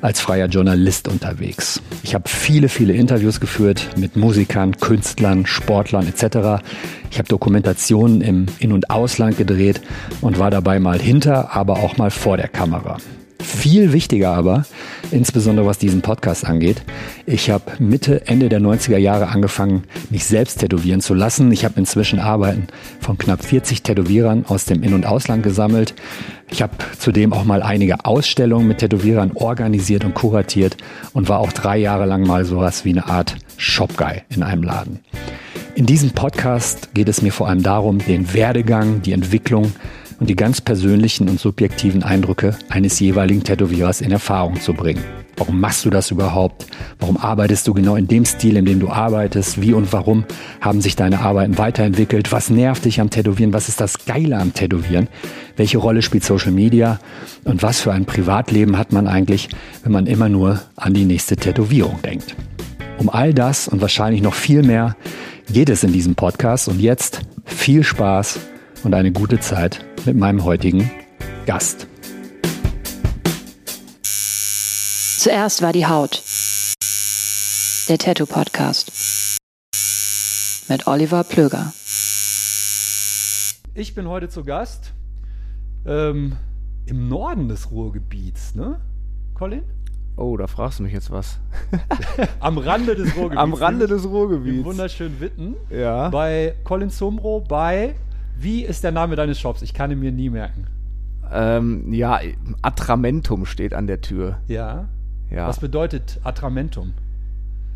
als freier Journalist unterwegs. Ich habe viele, viele Interviews geführt mit Musikern, Künstlern, Sportlern etc. Ich habe Dokumentationen im In- und Ausland gedreht und war dabei mal hinter, aber auch mal vor der Kamera. Viel wichtiger aber, insbesondere was diesen Podcast angeht, ich habe Mitte, Ende der 90er Jahre angefangen, mich selbst tätowieren zu lassen. Ich habe inzwischen Arbeiten von knapp 40 Tätowierern aus dem In- und Ausland gesammelt. Ich habe zudem auch mal einige Ausstellungen mit Tätowierern organisiert und kuratiert und war auch drei Jahre lang mal sowas wie eine Art Shopguy in einem Laden. In diesem Podcast geht es mir vor allem darum, den Werdegang, die Entwicklung und die ganz persönlichen und subjektiven Eindrücke eines jeweiligen Tätowierers in Erfahrung zu bringen. Warum machst du das überhaupt? Warum arbeitest du genau in dem Stil, in dem du arbeitest? Wie und warum haben sich deine Arbeiten weiterentwickelt? Was nervt dich am Tätowieren? Was ist das Geile am Tätowieren? Welche Rolle spielt Social Media? Und was für ein Privatleben hat man eigentlich, wenn man immer nur an die nächste Tätowierung denkt? Um all das und wahrscheinlich noch viel mehr geht es in diesem Podcast. Und jetzt viel Spaß und eine gute Zeit mit meinem heutigen Gast. Zuerst war die Haut. Der Tattoo Podcast. Mit Oliver Plöger. Ich bin heute zu Gast ähm, im Norden des Ruhrgebiets, ne, Colin? Oh, da fragst du mich jetzt was. Am Rande des Ruhrgebiets. Am Rande des Im Ruhrgebiets. wunderschönen Witten. Ja. Bei Colin Zumbro bei, wie ist der Name deines Shops? Ich kann ihn mir nie merken. Ähm, ja, Atramentum steht an der Tür. Ja. Ja. Was bedeutet Atramentum?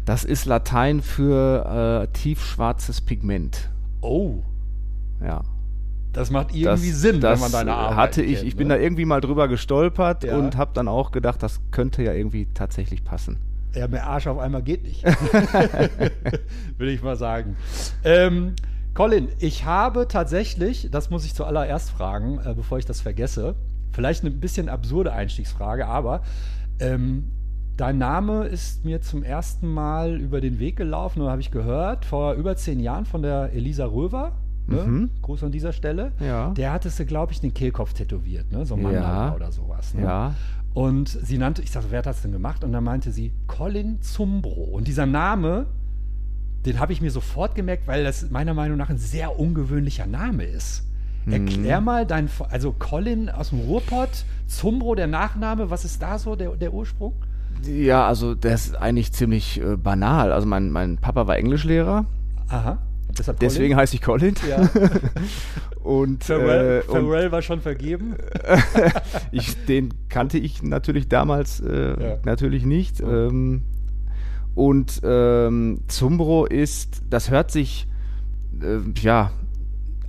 Das ist Latein für äh, tiefschwarzes Pigment. Oh, Ja. das macht irgendwie Sinn, das wenn man deine Arbeit hatte ich. kennt, ich bin ne? da irgendwie mal drüber gestolpert Ja. und habe dann auch gedacht, das könnte ja irgendwie tatsächlich passen. Ja, mehr Arsch auf einmal geht nicht. Würde ich mal sagen. Ähm, Colin, ich habe tatsächlich, das muss ich zuallererst fragen, äh, bevor ich das vergesse, vielleicht eine bisschen absurde Einstiegsfrage, aber ähm, dein Name ist mir zum ersten Mal über den Weg gelaufen oder habe ich gehört, vor über zehn Jahren von der Elisa Röver. Ne? Mhm. Gruß an dieser Stelle. Ja. Der hattest du, glaube ich, den Kehlkopf tätowiert, ne? so ein Mandala Ja. oder sowas. Ne? Ja. Und sie nannte, ich sagte, wer hat das denn gemacht? Und dann meinte sie Colin Zumbro. Und dieser Name, den habe ich mir sofort gemerkt, weil das meiner Meinung nach ein sehr ungewöhnlicher Name ist. Erklär mal dein, also Colin aus dem Ruhrpott, Zumbro der Nachname, was ist da so der, der Ursprung? Ja, also das ist eigentlich ziemlich äh, banal. Also mein, mein Papa war Englischlehrer, Aha. Deshalb deswegen heiße ich Colin. Ja. Und, Pharrell, äh, und Pharrell war schon vergeben. ich, den kannte ich natürlich damals äh, Ja. natürlich nicht. Ähm, und ähm, Zumbro ist, das hört sich äh, ja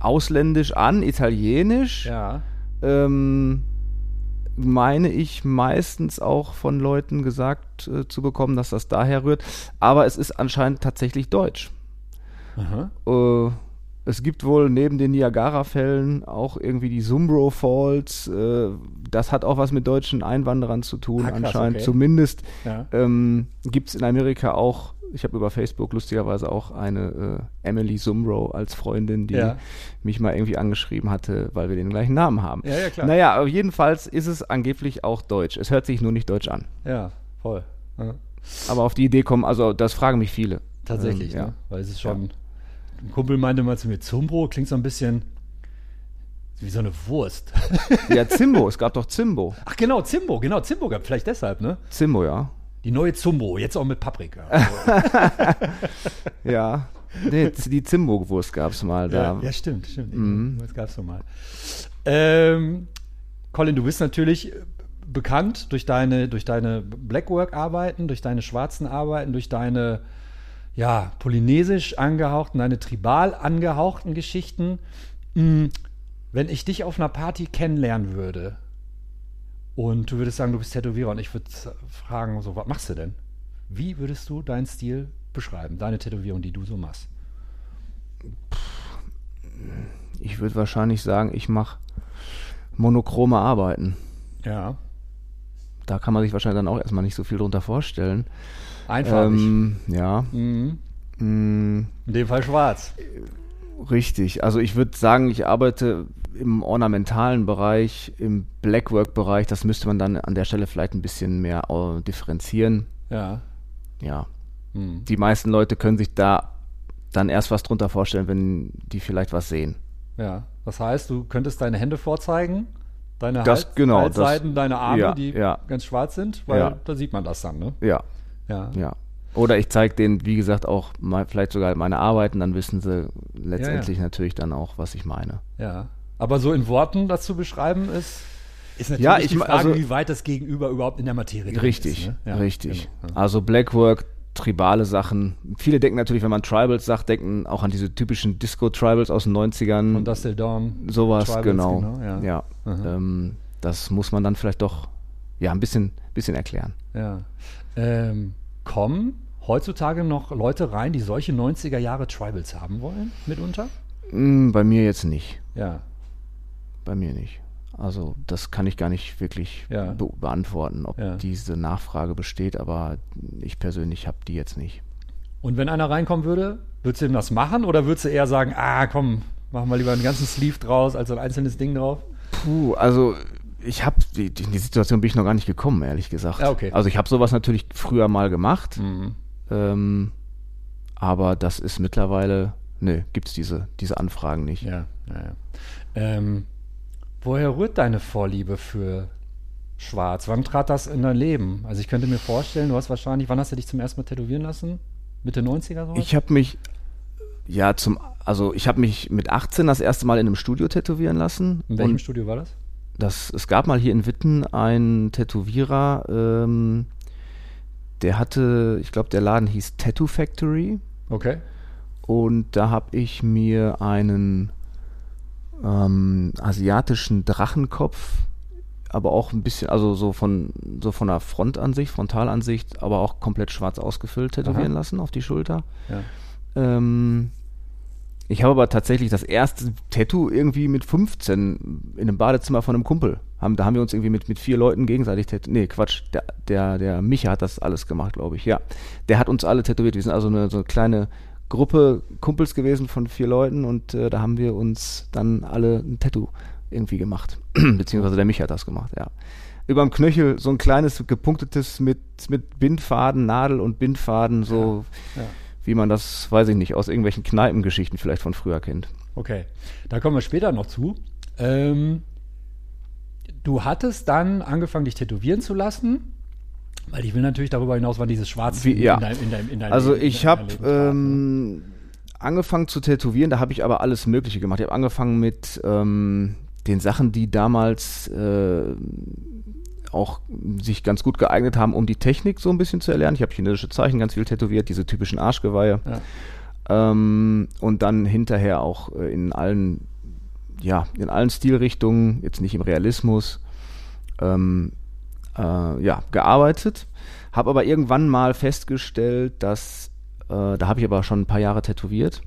ausländisch an, italienisch. Ja. Ähm, meine ich meistens auch von Leuten gesagt äh, zu bekommen, dass das daher rührt. Aber es ist anscheinend tatsächlich deutsch. Aha. Äh, es gibt wohl neben den Niagara-Fällen auch irgendwie die Zumbro Falls. Äh, das hat auch was mit deutschen Einwanderern zu tun, Ah, krass, anscheinend. okay. Zumindest Ja. ähm, gibt es in Amerika auch, ich habe über Facebook lustigerweise auch eine äh, Emily Zumbro als Freundin, die Ja. mich mal irgendwie angeschrieben hatte, weil wir den gleichen Namen haben. Ja, ja, klar. Naja, jedenfalls ist es angeblich auch deutsch. Es hört sich nur nicht deutsch an. Ja, voll. Ja. Aber auf die Idee kommen, also das fragen mich viele. Tatsächlich, Ähm, ja. ne? Weil es ist schon. Ein Kumpel meinte mal zu mir, Zumbro klingt so ein bisschen wie so eine Wurst. Ja, Zimbo, es gab doch Zimbo. Ach genau, Zimbo, genau, Zimbo gab vielleicht deshalb, ne? Zimbo, ja. Die neue Zumbo, jetzt auch mit Paprika. Ja. Nee, die Zimbo-Wurst gab es mal da. ja, ja, stimmt, stimmt. Mhm. Das gab's doch mal. Ähm, Colin, du bist natürlich bekannt durch deine, durch deine Blackwork-Arbeiten, durch deine schwarzen Arbeiten, durch deine ja, polynesisch angehauchten, deine tribal angehauchten Geschichten. Mm, Wenn ich dich auf einer Party kennenlernen würde und du würdest sagen, du bist Tätowierer und ich würde fragen, so, was machst du denn? Wie würdest du deinen Stil beschreiben? Deine Tätowierung, die du so machst. Ich würde wahrscheinlich sagen, ich mache monochrome Arbeiten. Ja. Da kann man sich wahrscheinlich dann auch erstmal nicht so viel drunter vorstellen. Einfarbig. Ähm, ja. mhm. Mm, In dem Fall schwarz. Richtig. Also ich würde sagen, ich arbeite im ornamentalen Bereich, im Blackwork-Bereich. Das müsste man dann an der Stelle vielleicht ein bisschen mehr äh, differenzieren. Ja. Ja. Mhm. Die meisten Leute können sich da dann erst was drunter vorstellen, wenn die vielleicht was sehen. Ja. Das heißt, du könntest deine Hände vorzeigen, deine Das- Hals, genau, das- Halsseiten, deine Arme, ja, die ja. ganz schwarz sind, weil Ja. da sieht man das dann, ne? Ja, Ja. ja. Oder ich zeige denen, wie gesagt, auch mal, vielleicht sogar meine Arbeiten, dann wissen sie letztendlich natürlich dann auch, was ich meine. Ja. Aber so in Worten das zu beschreiben ist, ist natürlich Ja, ich die Frage, also- wie weit das Gegenüber überhaupt in der Materie Richtig, ist. Ne? Ja, richtig. genau, ja. Also Blackwork, tribale Sachen. Viele denken natürlich, wenn man Tribals sagt, denken auch an diese typischen Disco-Tribals aus den 90ern. Und Dusty Dawn. sowas, Tribals, genau. genau, ja. ja. Ähm, das muss man dann vielleicht doch ja, ein bisschen, bisschen erklären. Ja. Ähm, kommen heutzutage noch Leute rein, die solche 90er Jahre Tribals haben wollen, mitunter? Hm, bei mir jetzt nicht. Ja. Bei mir nicht. Also das kann ich gar nicht wirklich Ja. be beantworten, ob Ja. diese Nachfrage besteht, aber ich persönlich habe die jetzt nicht. Und wenn einer reinkommen würde, würdest du ihm das machen oder würdest du eher sagen, ah komm, machen wir lieber einen ganzen Sleeve draus als ein einzelnes Ding drauf? Puh, also ich habe die, die, in die Situation bin ich noch gar nicht gekommen, ehrlich gesagt. Ja, okay. Also ich habe sowas natürlich früher mal gemacht, Mhm. ähm, aber das ist mittlerweile, ne, gibt's diese, diese Anfragen nicht. Ja, ja, ja. Ähm, woher rührt deine Vorliebe für Schwarz? Wann trat das in dein Leben? Also ich könnte mir vorstellen, du hast wahrscheinlich, wann hast du dich zum ersten Mal tätowieren lassen? Mitte 90er sowas? Ich habe mich, ja, zum, also ich habe mich mit 18 das erste Mal in einem Studio tätowieren lassen. in welchem Studio war das? Das, es gab mal hier in Witten einen Tätowierer, ähm, der hatte, ich glaube, der Laden hieß Tattoo Factory. Okay. Und da habe ich mir einen ähm, asiatischen Drachenkopf, aber auch ein bisschen, also so von so von der Frontansicht, Frontalansicht, aber auch komplett schwarz ausgefüllt tätowieren Aha. lassen auf die Schulter. Ja. Ähm, ich habe aber tatsächlich das erste Tattoo irgendwie mit 15 in einem Badezimmer von einem Kumpel. Haben, da haben wir uns irgendwie mit, mit vier Leuten gegenseitig tätowiert. Nee, Quatsch, der, der, der Micha hat das alles gemacht, glaube ich. Ja, der hat uns alle tätowiert. Wir sind also eine, so eine kleine Gruppe Kumpels gewesen von vier Leuten und äh, da haben wir uns dann alle ein Tattoo irgendwie gemacht. Beziehungsweise der Micha hat das gemacht, ja. Überm Knöchel so ein kleines gepunktetes mit, mit Bindfaden, Nadel und Bindfaden, so Ja. Wie man das, weiß ich nicht, aus irgendwelchen Kneipengeschichten vielleicht von früher kennt. Okay, da kommen wir später noch zu. Ähm, du hattest dann angefangen, dich tätowieren zu lassen, weil ich will natürlich darüber hinaus, wann dieses Schwarz Wie- ja. in deinem in deinem- in deinem Also ich habe ähm, angefangen zu tätowieren, da habe ich aber alles Mögliche gemacht. Ich habe angefangen mit ähm, den Sachen, die damals äh, auch sich ganz gut geeignet haben, um die Technik so ein bisschen zu erlernen. Ich habe chinesische Zeichen ganz viel tätowiert, diese typischen Arschgeweihe. Ja. Ähm, und dann hinterher auch äh, in allen, ja, in allen Stilrichtungen, jetzt nicht im Realismus, ähm, äh, ja, gearbeitet. Habe aber irgendwann mal festgestellt, dass, äh, da habe ich aber schon ein paar Jahre tätowiert,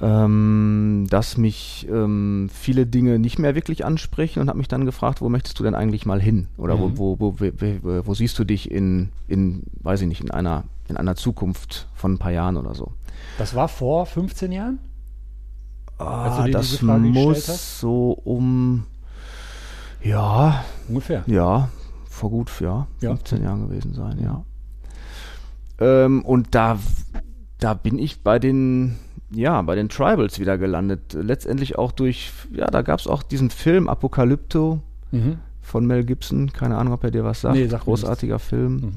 ähm, dass mich ähm, viele Dinge nicht mehr wirklich ansprechen und habe mich dann gefragt, wo möchtest du denn eigentlich mal hin? Oder Mhm. wo, wo, wo, wo, siehst du dich in, in, weiß ich nicht, in einer, in einer Zukunft von ein paar Jahren oder so? Das war vor 15 Jahren? Ah, das muss so um, ja, Ungefähr. ja, vor gut, ja, Ja. 15 Jahren gewesen sein, ja. Ähm, und da, da bin ich bei den, ja, bei den Tribals wieder gelandet. Letztendlich auch durch, ja, da gab es auch diesen Film Apokalypto Mhm. von Mel Gibson. Keine Ahnung, ob er dir was sagt. Nee, mir Großartiger Film. Mhm.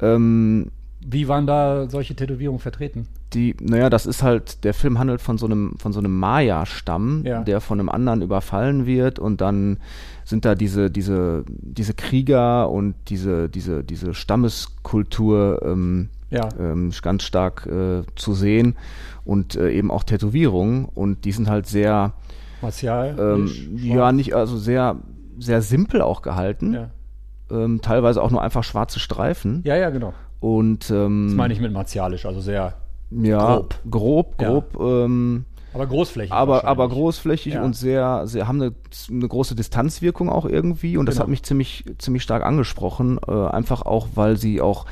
Ähm, Wie waren da solche Tätowierungen vertreten? die, naja, das ist halt, der Film handelt von so einem, von so einem Maya-Stamm, Ja. der von einem anderen überfallen wird und dann sind da diese, diese, diese Krieger und diese, diese, diese Stammeskultur ähm, Ja. ähm, ganz stark äh, zu sehen und äh, eben auch Tätowierungen und die sind halt sehr, Martial. ähm, ja, nicht, also sehr, sehr simpel auch gehalten. Ja. ähm, teilweise auch nur einfach schwarze Streifen. Ja, ja, genau. Und ähm, Das meine ich mit martialisch, also sehr, ja, grob. grob, Ja. grob. Ähm, aber großflächig. aber, aber großflächig Ja. und sehr, sehr haben eine, eine große Distanzwirkung auch irgendwie und das Genau. hat mich ziemlich, ziemlich stark angesprochen, äh, einfach auch, weil sie auch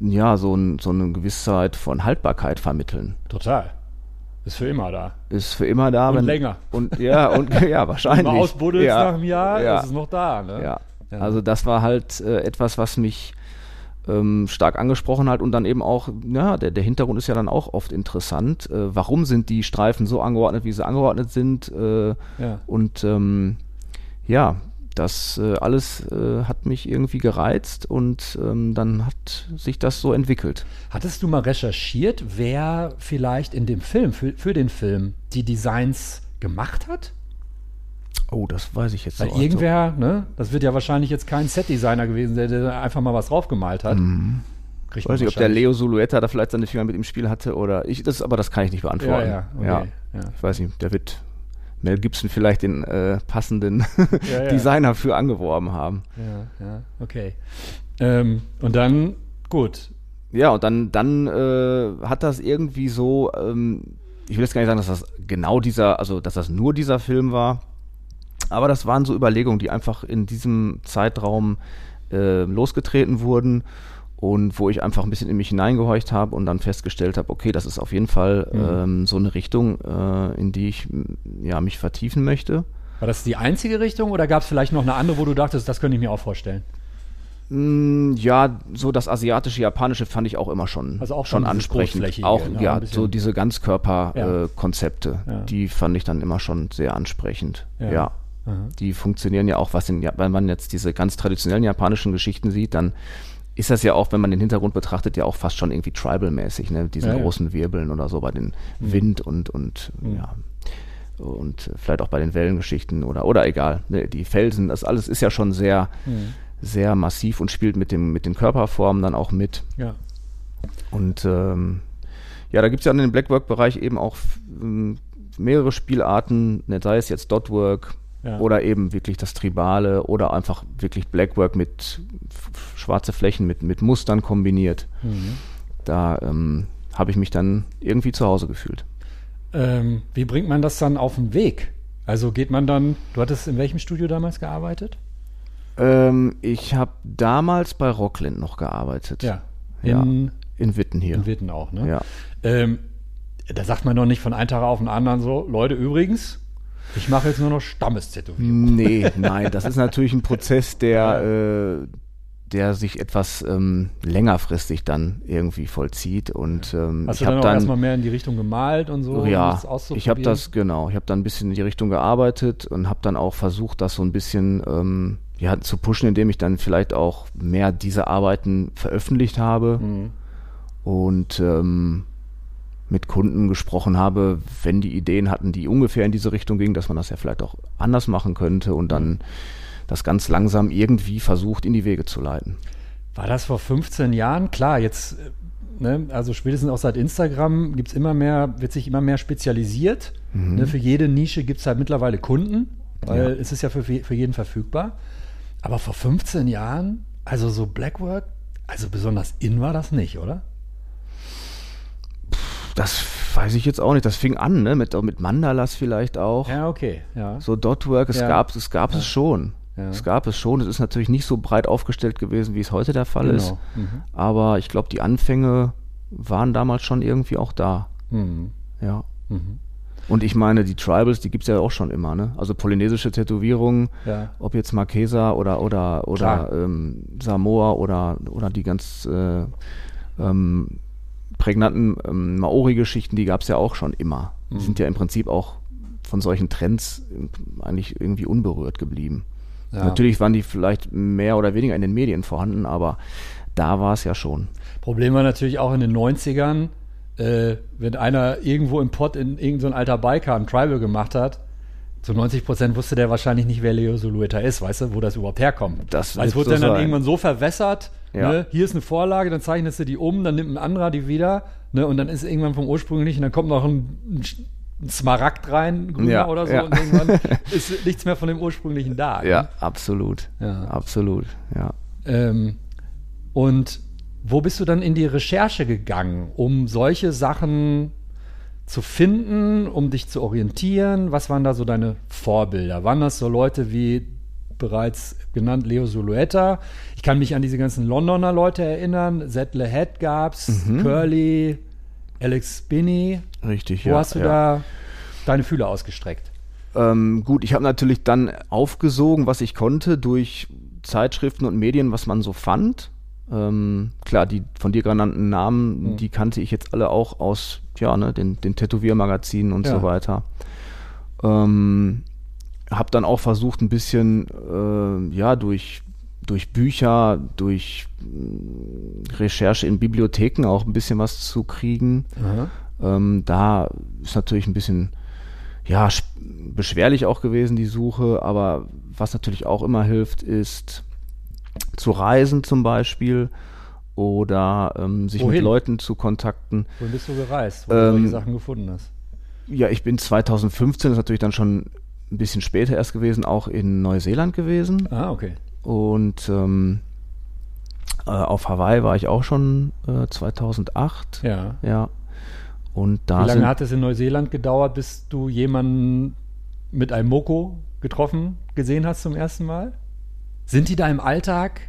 ja so, ein, so eine Gewissheit von Haltbarkeit vermitteln. Total. Ist für immer da. Ist für immer da. Und wenn, länger. Und ja, und ja, wahrscheinlich. Wenn du ausbuddelst ja, nach einem Jahr, ja, ist es noch da. Ne? ja. Ja. Also das war halt äh, etwas, was mich ähm, stark angesprochen hat und dann eben auch, ja, der, der Hintergrund ist ja dann auch oft interessant. Äh, warum sind die Streifen so angeordnet, wie sie angeordnet sind? Äh, Ja. Und ähm, ja, das äh, alles äh, hat mich irgendwie gereizt und ähm, dann hat sich das so entwickelt. Hattest du mal recherchiert, wer vielleicht in dem Film, für, für den Film, die Designs gemacht hat? Oh, das weiß ich jetzt Weil so. irgendwer, ne, das wird ja wahrscheinlich jetzt kein Set-Designer gewesen, der, der einfach mal was draufgemalt hat. Kriegt Ich weiß nicht, ob der Leo Sulueta da vielleicht seine Finger mit im Spiel hatte oder ich, das, aber das kann ich nicht beantworten. Ja, ja, okay, ja. ja. Ich weiß nicht, der wird Mel Gibson vielleicht den äh, passenden Ja, ja. Designer für angeworben haben. Ja, ja, okay. Ähm, und dann, gut. Ja, und dann, dann äh, hat das irgendwie so, ähm, ich will jetzt gar nicht sagen, dass das genau dieser, also dass das nur dieser Film war, aber das waren so Überlegungen, die einfach in diesem Zeitraum äh, losgetreten wurden und wo ich einfach ein bisschen in mich hineingehorcht habe und dann festgestellt habe, okay, das ist auf jeden Fall ähm, so eine Richtung, äh, in die ich ja, mich vertiefen möchte. War das die einzige Richtung oder gab es vielleicht noch eine andere, wo du dachtest, das könnte ich mir auch vorstellen? Mm, Ja, so das asiatische, japanische fand ich auch immer schon, Also auch schon schon ansprechend. Auch ne? ja, so diese Ja. Ganzkörper-Konzepte, Ja. die fand ich dann immer schon sehr ansprechend. Ja. Ja. Die funktionieren ja auch, was in, wenn man jetzt diese ganz traditionellen japanischen Geschichten sieht, dann ist das ja auch, wenn man den Hintergrund betrachtet, ja auch fast schon irgendwie tribal-mäßig, ne? Diesen Ja, Mhm. ja. großen Wirbeln oder so bei den Wind und, und ja. Und vielleicht auch bei den Wellengeschichten oder, oder egal. Ne? Die Felsen, das alles ist ja schon sehr, Mhm. sehr massiv und spielt mit, dem, mit den Körperformen dann auch mit. Ja. Und ähm, ja, da gibt es ja in dem Blackwork-Bereich eben auch ähm, mehrere Spielarten, ne, sei es jetzt Dotwork Ja. oder eben wirklich das Tribale oder einfach wirklich Blackwork mit schwarze Flächen, mit, mit Mustern kombiniert. Mhm. Da ähm, habe ich mich dann irgendwie zu Hause gefühlt. Ähm, wie bringt man das dann auf den Weg? Also geht man dann, du hattest in welchem Studio damals gearbeitet? Ähm, ich habe damals bei Rockland noch gearbeitet. Ja. Ja. In, In Witten hier. in Witten auch, ne? Ja. Ähm, da sagt man doch nicht von einem Tag auf den anderen so, Leute, übrigens, ich mache jetzt nur noch Stammestätowierung. Nee, nein, das ist natürlich ein Prozess, der, äh, der sich etwas ähm, längerfristig dann irgendwie vollzieht. Und ähm, Hast ich du dann habe auch dann, erstmal mehr in die Richtung gemalt und so? um ja, das ich habe das genau, ich habe dann ein bisschen in die Richtung gearbeitet und habe dann auch versucht, das so ein bisschen ähm, ja, zu pushen, indem ich dann vielleicht auch mehr diese Arbeiten veröffentlicht habe Mhm. und ähm, mit Kunden gesprochen habe, wenn die Ideen hatten, die ungefähr in diese Richtung gingen, dass man das ja vielleicht auch anders machen könnte und dann das ganz langsam irgendwie versucht in die Wege zu leiten. War das vor 15 Jahren? Klar, jetzt, äh, ne, also spätestens auch seit Instagram gibt's immer mehr, wird sich immer mehr spezialisiert. Ne, für jede Nische gibt's halt mittlerweile Kunden, weil Ja. es ist ja für, für jeden verfügbar. Aber vor 15 Jahren, also so Blackwork, also besonders in war das nicht, oder? Das weiß ich jetzt auch nicht. Das fing an, ne? Mit, mit Mandalas vielleicht auch. Ja, okay, ja. So Dotwork, es Ja. gab es gab es schon. Ja. Es gab es schon. Es ist natürlich nicht so breit aufgestellt gewesen, wie es heute der Fall ist. Mhm. Aber ich glaube, die Anfänge waren damals schon irgendwie auch da. Mhm. Ja. Mhm. Und ich meine, die Tribals, die gibt's ja auch schon immer, ne? Also polynesische Tätowierungen, Ja. ob jetzt Marquesa oder oder oder ähm, Samoa oder oder die ganz äh, ähm, prägnanten ähm, Maori-Geschichten, die gab's ja auch schon immer. Die sind ja im Prinzip auch von solchen Trends eigentlich irgendwie unberührt geblieben. Ja. Natürlich waren die vielleicht mehr oder weniger in den Medien vorhanden, aber da war es ja schon. Problem war natürlich auch in den 90ern, äh, wenn einer irgendwo im Pott in irgendein so alter Biker ein Tribal gemacht hat, zu 90 Prozent wusste der wahrscheinlich nicht, wer Leo Solueta ist, weißt du, wo das überhaupt herkommt. Das Weil es wurde dann, dann irgendwann so verwässert, Ja. ne? hier ist eine Vorlage, dann zeichnest du die um, dann nimmt ein anderer die wieder, ne? und dann ist irgendwann vom ursprünglichen, dann kommt noch ein, ein ein Smaragd rein, grüner Ja, oder so, ja. und irgendwann ist nichts mehr von dem ursprünglichen da. ne? Ja, absolut. Ja. Absolut, ja. Ähm, und wo bist du dann in die Recherche gegangen, um solche Sachen zu finden, um dich zu orientieren? Was waren da so deine Vorbilder? Waren das so Leute wie bereits genannt Leo Sulueta? Ich kann mich an diese ganzen Londoner Leute erinnern. Zettle Head gab's, Mhm. Curly, Alex Spinney. Richtig, Wo ja. hast du ja. da deine Fühler ausgestreckt? Ähm, gut, ich habe natürlich dann aufgesogen, was ich konnte, durch Zeitschriften und Medien, was man so fand. Ähm, klar, die von dir genannten Namen, Mhm. die kannte ich jetzt alle auch aus ja, ne, den, den Tätowiermagazinen und Ja. so weiter. Ähm, habe dann auch versucht, ein bisschen äh, ja durch durch Bücher, durch mh, Recherche in Bibliotheken auch ein bisschen was zu kriegen. Ähm, da ist natürlich ein bisschen ja, sch- beschwerlich auch gewesen, die Suche, aber was natürlich auch immer hilft, ist zu reisen zum Beispiel oder ähm, sich Wohin? mit Leuten zu kontakten. Wohin bist du gereist, wo du Ähm, solche Sachen gefunden hast? Ja, ich bin 2015, das ist natürlich dann schon ein bisschen später erst gewesen, auch in Neuseeland gewesen Ah, okay. und ähm, äh, auf Hawaii war ich auch schon äh, 2008. Ja. Ja. Und da Wie lange hat es in Neuseeland gedauert, bis du jemanden mit einem Moko getroffen, gesehen hast zum ersten Mal? Sind die da im Alltag?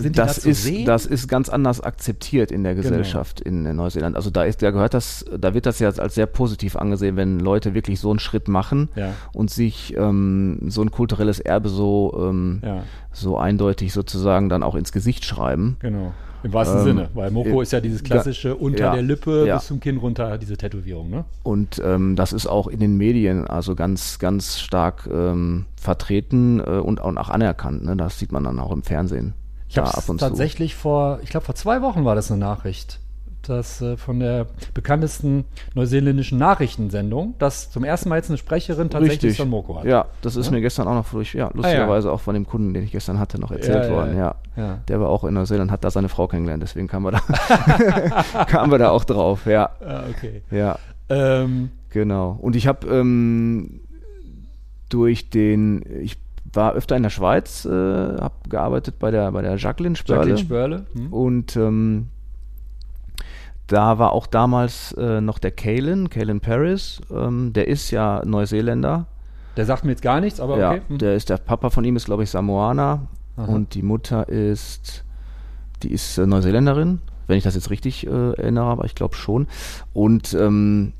Das da ist, sehen? das ist ganz anders akzeptiert in der Genau. Gesellschaft in äh, Neuseeland. Also da ist, da gehört das, da wird das ja als sehr positiv angesehen, wenn Leute wirklich so einen Schritt machen Ja. und sich ähm, so ein kulturelles Erbe so, ähm, Ja, so eindeutig sozusagen dann auch ins Gesicht schreiben. genau. Im wahrsten Ähm, Sinne, weil Moko äh, ist ja dieses klassische unter ja, der Lippe ja. bis zum Kinn runter, diese Tätowierung, ne? Und ähm, das ist auch in den Medien also ganz, ganz stark ähm, vertreten äh, und auch auch anerkannt. Ne? Das sieht man dann auch im Fernsehen. Ich da habe tatsächlich vor, ich glaube vor zwei Wochen war das eine Nachricht, dass äh, von der bekanntesten neuseeländischen Nachrichtensendung, dass zum ersten Mal jetzt eine Sprecherin tatsächlich Richtig. Moko hat. Ja, das ist Ja? mir gestern auch noch durch, ja, lustigerweise auch von dem Kunden, den ich gestern hatte, noch erzählt Ja, ja, worden. ja. Ja, Ja. Der war auch in Neuseeland, hat da seine Frau kennengelernt, deswegen kamen wir da, kamen wir da auch drauf. Ja, Ah, okay. ja, Ähm, genau. Und ich habe ähm, durch den, ich war öfter in der Schweiz, äh, habe gearbeitet bei der bei der Jacqueline Spörle. Jacqueline Spörle. Hm? Und ähm, da war auch damals äh, noch der Kalen, Kalen Paris, ähm, der ist ja Neuseeländer. Der sagt mir jetzt gar nichts, aber ja, okay. Hm. der ist der Papa von ihm ist glaube ich Samoaner Aha. und die Mutter ist die ist äh, Neuseeländerin, wenn ich das jetzt richtig äh, erinnere, aber ich glaube schon. Und ähm,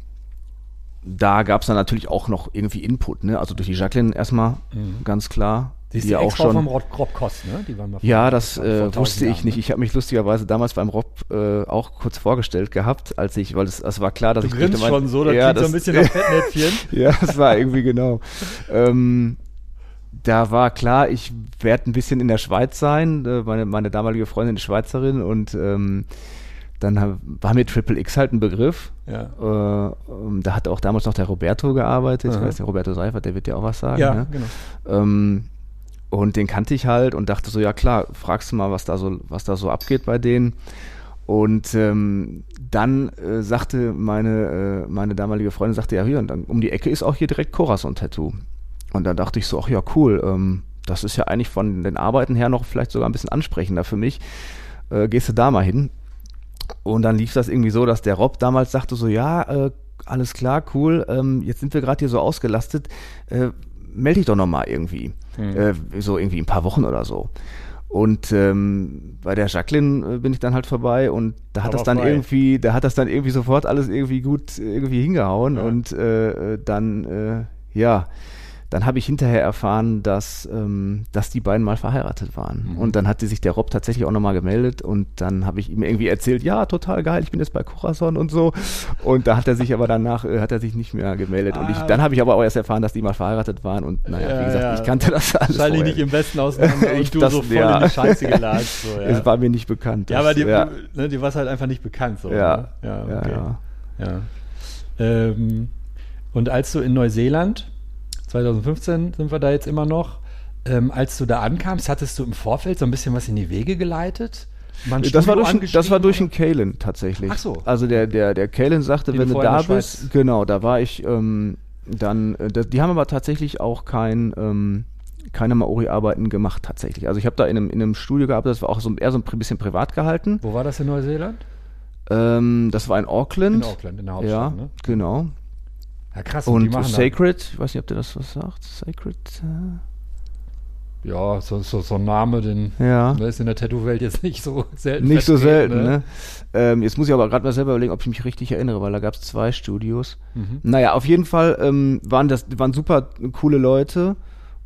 da gab es dann natürlich auch noch irgendwie Input, ne? Also durch die Jacqueline erstmal, Mhm. ganz klar. Sie ist die die auch schon. vom Rob, Rob Kost, ne? Die waren Ja, das äh, 1000 wusste ich Jahren, nicht. ne? Ich habe mich lustigerweise damals beim Rob äh, auch kurz vorgestellt gehabt, als ich, weil es, es war klar, dass Du ich grinst mein- schon so, das ja, klingt so ein bisschen nach Fettnäpfchen. ja, das war irgendwie genau. Ähm, da war klar, ich werde ein bisschen in der Schweiz sein. Äh, Meine, meine damalige Freundin ist Schweizerin und ähm, dann war mir Triple X halt ein Begriff. Ja. Äh, ähm, da hat auch damals noch der Roberto gearbeitet. Ich Aha. weiß nicht, Roberto Seifert, der wird dir auch was sagen. Ja, ne? genau. Ähm, und den kannte ich halt und dachte so, ja klar, fragst du mal, was da so, was da so abgeht bei denen. Und ähm, dann äh, sagte meine, äh, meine damalige Freundin, sagte, ja, hier, und dann um die Ecke ist auch hier direkt Corazon Tattoo. Und dann dachte ich so, ach ja, cool, ähm, das ist ja eigentlich von den Arbeiten her noch vielleicht sogar ein bisschen ansprechender für mich. Äh, gehst du da mal hin? Und dann lief das irgendwie so, dass der Rob damals sagte so, ja, äh, alles klar, cool, ähm, jetzt sind wir gerade hier so ausgelastet, äh, melde dich doch noch mal irgendwie. Äh, so irgendwie ein paar Wochen oder so. Und ähm, bei der Jacqueline äh, bin ich dann halt vorbei und da hat Aber das dann frei. irgendwie, da hat das dann irgendwie sofort alles irgendwie gut äh, irgendwie hingehauen Ja. und äh, äh, dann äh, ja, dann habe ich hinterher erfahren, dass, ähm, dass die beiden mal verheiratet waren. Mhm. Und dann hatte sich der Rob tatsächlich auch nochmal gemeldet und dann habe ich ihm irgendwie erzählt, ja, total geil, ich bin jetzt bei Corazon und so. Und da hat er sich aber danach, äh, hat er sich nicht mehr gemeldet. Und ich, Ah. dann habe ich aber auch erst erfahren, dass die mal verheiratet waren und naja, Ja, wie gesagt, ja. ich kannte das alles Wahrscheinlich vorher. nicht im Besten auseinander Ich und du das- so voll ja. in die Scheiße gelatscht. So. Es war mir nicht bekannt. ja, aber dir, ja, ne, dir war es halt einfach nicht bekannt. So, ja, ne? ja, ja, okay. ja. Ja. Ähm, und als du in Neuseeland, 2015 sind wir da jetzt immer noch, ähm, als du da ankamst, hattest du im Vorfeld so ein bisschen was in die Wege geleitet? Ein Das war, durch, das war durch einen Kalen tatsächlich. Ach so. Also der, der, der Kalen sagte, Den wenn du da bist, genau, da war ich ähm, dann, äh, das, die haben aber tatsächlich auch kein, ähm, keine Maori-Arbeiten gemacht tatsächlich. Also ich habe da in einem, in einem Studio gearbeitet, das war auch so eher so ein bisschen privat gehalten. Wo war das in Neuseeland? Ähm, das war in Auckland. In Auckland, in der Ja, Hauptstadt, ne? genau. Ja, krass. Und machen Sacred, ich weiß nicht, ob der das was sagt. Sacred, Da, ja, so, so, so ein Name, den äh, ja. der ist in der Tattoo-Welt jetzt nicht so selten. Nicht so selten, ne? Ähm, jetzt muss ich aber gerade mal selber überlegen, ob ich mich richtig erinnere, weil da gab es zwei Studios. Naja, auf jeden Fall ähm, waren das waren super coole Leute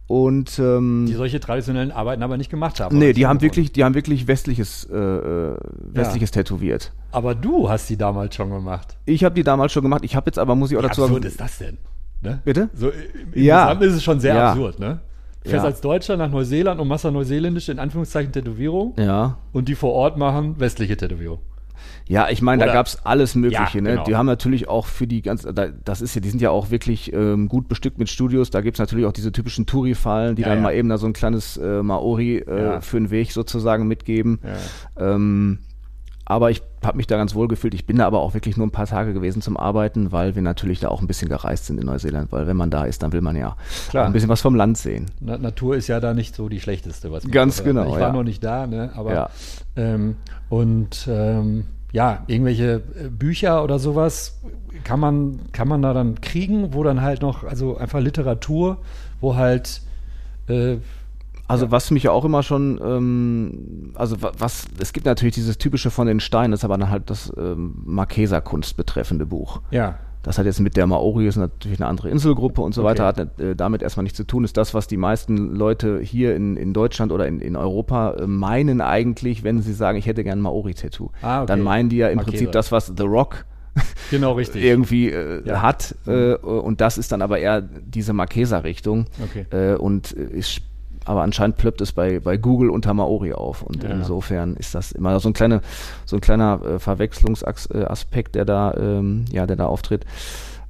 und ähm, Die solche traditionellen Arbeiten aber nicht gemacht haben. nee, die haben wirklich, die haben wirklich westliches, äh, äh, westliches tätowiert. Aber du hast die damals schon gemacht. Ich habe die damals schon gemacht. Ich habe jetzt aber muss ich auch Wie dazu absurd sagen, ist das denn? Ne? bitte. So, im im Ja. Gesamten ist es schon sehr Ja. absurd, ne? Fährst Ja. als Deutscher nach Neuseeland und machst da neuseeländische, in Anführungszeichen, Tätowierung Ja. und die vor Ort machen westliche Tätowierung. Ja, ich meine, da Oder- gab's alles Mögliche. Ja, ne? genau. Die haben natürlich auch für die ganz, da, das ist ja, die sind ja auch wirklich ähm, gut bestückt mit Studios. Da gibt's natürlich auch diese typischen Touri-Fallen, die Ja, dann ja. mal eben da so ein kleines äh, Maori äh, für den Weg sozusagen mitgeben. Ähm, aber ich habe mich da ganz wohl gefühlt. Ich bin da aber auch wirklich nur ein paar Tage gewesen zum Arbeiten, weil wir natürlich da auch ein bisschen gereist sind in Neuseeland. Weil wenn man da ist, dann will man ja Klar. ein bisschen was vom Land sehen. Na, Natur ist ja da nicht so die schlechteste, was man Ganz genau, Ich war ja. noch nicht da, ne? Aber Ja. ähm, und ähm, ja, irgendwelche äh, Bücher oder sowas kann man, kann man da dann kriegen, wo dann halt noch, also einfach Literatur, wo halt äh, Also was mich ja auch immer schon, ähm, also wa- was, es gibt natürlich dieses typische von den Steinen, das ist aber dann halt das ähm, Marquesa-Kunst betreffende Buch. ja, Das hat jetzt mit der Maori, ist natürlich eine andere Inselgruppe und so Okay. weiter, hat äh, damit erstmal nichts zu tun. Ist das, was die meisten Leute hier in, in Deutschland oder in, in Europa äh, meinen eigentlich, wenn sie sagen, ich hätte gern ein Maori-Tattoo. Ah, okay. Dann meinen die ja im Marquesa. Prinzip das, was The Rock genau richtig. irgendwie äh, Ja. hat. Äh, und das ist dann aber eher diese Marquesa-Richtung. Okay. Äh, und äh, ist, aber anscheinend plöppt es bei, bei Google unter Maori auf. Und Ja. insofern ist das immer so ein, kleine, so ein kleiner äh, Verwechslungsaspekt, der da, ähm, ja, der da auftritt.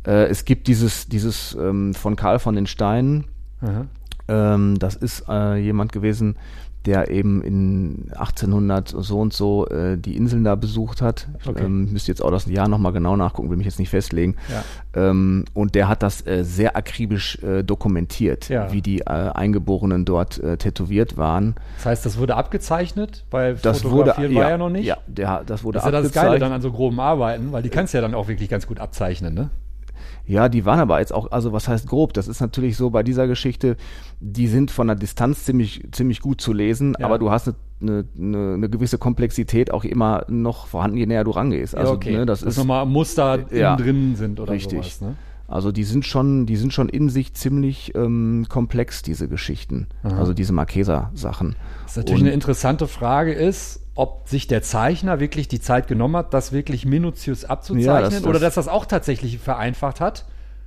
Äh, es gibt dieses, dieses ähm, von Karl von den Steinen, Aha. Ähm, das ist äh, jemand gewesen, der eben in 1800 so und so äh, die Inseln da besucht hat. Ich Okay. ähm, müsste jetzt auch das Jahr nochmal genau nachgucken, will mich jetzt nicht festlegen. Ja. Ähm, und der hat das äh, sehr akribisch äh, dokumentiert, Ja. wie die äh, Eingeborenen dort äh, tätowiert waren. Das heißt, das wurde abgezeichnet, weil Das wurde, Fotografieren war ja noch nicht. Ja, der, das wurde Das ist ja das abgezeichnet. Geile dann an so groben Arbeiten, weil die kannst du ja dann auch wirklich ganz gut abzeichnen, ne? Ja, die waren aber jetzt auch, also was heißt grob? Das ist natürlich so bei dieser Geschichte, die sind von der Distanz ziemlich, ziemlich gut zu lesen, Ja. aber du hast eine, eine, eine gewisse Komplexität auch immer noch vorhanden, je näher du rangehst. Also, ja, okay. ne, das Dass ist nochmal Muster Ja. innen drin sind oder Richtig. sowas, ne? Also die sind schon, die sind schon in sich ziemlich ähm, komplex, diese Geschichten. Aha. Also diese Marquesa-Sachen. Was natürlich Und- eine interessante Frage ist, ob sich der Zeichner wirklich die Zeit genommen hat, das wirklich minutiös abzuzeichnen Ja, das- oder dass das auch tatsächlich vereinfacht hat.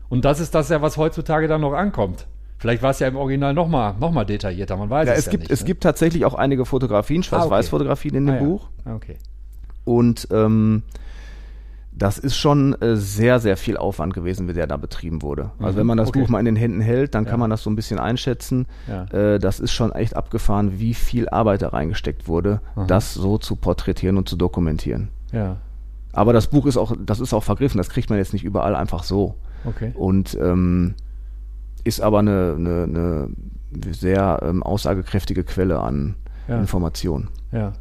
Und das ist das ja, was heutzutage dann noch ankommt. Vielleicht war es ja im Original noch mal, noch mal detaillierter, man weiß Ja, es, es ja gibt, nicht. es ne? gibt tatsächlich auch einige Fotografien, Schwarz-Weiß-Fotografien in dem Ah, ja. Buch. Ah, Okay. Und ähm, das ist schon äh, sehr, sehr viel Aufwand gewesen, wie der da betrieben wurde. Also Mhm, wenn man das okay. Buch mal in den Händen hält, dann Ja. kann man das so ein bisschen einschätzen. Ja. Äh, das ist schon echt abgefahren, wie viel Arbeit da reingesteckt wurde, Aha. das so zu porträtieren und zu dokumentieren. Ja, Aber das Buch ist auch, das ist auch vergriffen, das kriegt man jetzt nicht überall einfach so. okay. Und ähm, ist aber eine, eine, eine sehr ähm, aussagekräftige Quelle an Ja. Informationen. Ja.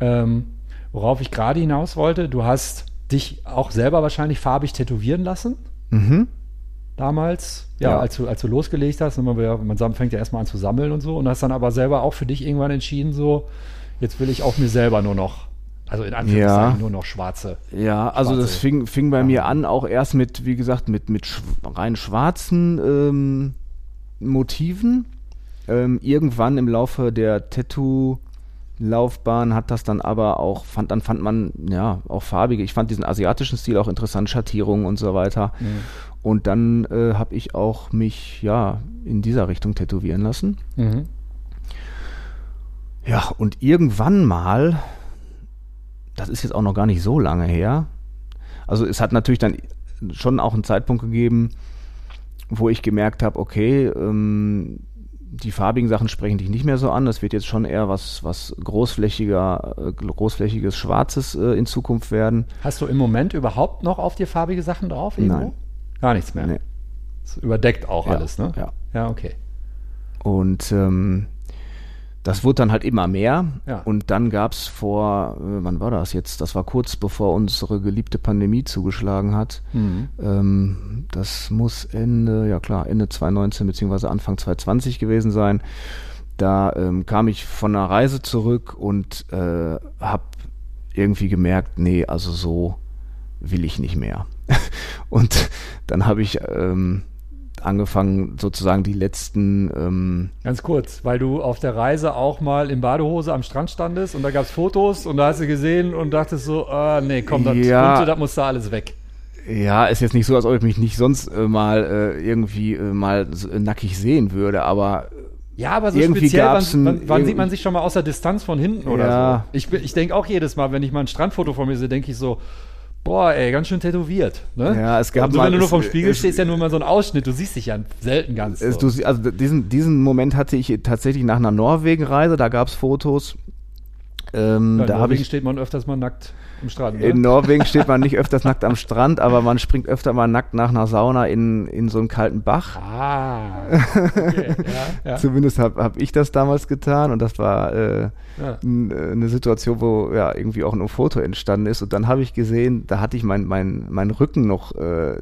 Ähm, worauf ich gerade hinaus wollte, du hast dich auch selber wahrscheinlich farbig tätowieren lassen. Mhm. damals, ja, Ja. Als, du, als du losgelegt hast, man, ja- man fängt ja erstmal an zu sammeln und so, und hast dann aber selber auch für dich irgendwann entschieden, so, jetzt will ich auch mir selber nur noch, also in Anführungszeichen Ja. nur noch schwarze. Ja, also das Schwarze. fing, fing bei mir an, auch erst mit, wie gesagt, mit, mit schw rein schwarzen ähm, Motiven. Ähm, irgendwann im Laufe der Tattoo-Laufbahn hat das dann aber auch, fand, dann fand man, ja, auch farbige, ich fand diesen asiatischen Stil auch interessant, Schattierungen und so weiter. Und dann äh, habe ich auch mich, ja, in dieser Richtung tätowieren lassen. Mhm. Ja, und irgendwann mal, das ist jetzt auch noch gar nicht so lange her, also es hat natürlich dann schon auch einen Zeitpunkt gegeben, wo ich gemerkt habe, okay, ähm, die farbigen Sachen sprechen dich nicht mehr so an. Das wird jetzt schon eher was, was großflächiger, äh, großflächiges Schwarzes äh, in Zukunft werden. Hast du im Moment überhaupt noch auf dir farbige Sachen drauf? Irgendwo? Nein. Gar nichts mehr. Nee. Das überdeckt auch Ja, alles, ne? ja. Ja, okay. Und ähm, das wurde dann halt immer mehr. Ja. Und dann gab es vor, äh, wann war das jetzt? Das war kurz bevor unsere geliebte Pandemie zugeschlagen hat. Mhm. Ähm, das muss Ende, ja klar, Ende 2019 beziehungsweise Anfang 2020 gewesen sein. Da ähm, kam ich von einer Reise zurück und äh, habe irgendwie gemerkt, nee, also so will ich nicht mehr. und dann habe ich ähm, angefangen, sozusagen die letzten. Ähm, Ganz kurz, weil du auf der Reise auch mal in Badehose am Strand standest und da gab es Fotos und da hast du gesehen und dachtest so, ah, nee, komm, das, Ja. Bunte, das muss da alles weg. ja, ist jetzt nicht so, als ob ich mich nicht sonst äh, mal äh, irgendwie äh, mal äh, nackig sehen würde, aber Ja, aber so Irgendwie speziell, wann, wann, wann sieht man sich schon mal aus der Distanz von hinten oder Ja. so? Ich, ich denke auch jedes Mal, wenn ich mal ein Strandfoto von mir sehe, denke ich so, boah, ey, ganz schön tätowiert. Ne? Ja, es gab also, mal- wenn du nur vom Spiegel es- stehst, ist ja nur mal so ein Ausschnitt, du siehst dich ja selten ganz. Es, so. du, also diesen, diesen Moment hatte ich tatsächlich nach einer Norwegen-Reise, da gab es Fotos. Ähm, Ja, in da Norwegen ich steht man öfters mal nackt im Strand. Ne? in Norwegen steht man nicht öfters nackt am Strand, aber man springt öfter mal nackt nach einer Sauna in, in so einen kalten Bach. ah, okay, ja, ja. Zumindest habe hab ich das damals getan und das war äh, Ja. äh, eine Situation, wo ja irgendwie auch ein Foto entstanden ist. Und dann habe ich gesehen, da hatte ich mein, mein, mein Rücken noch äh,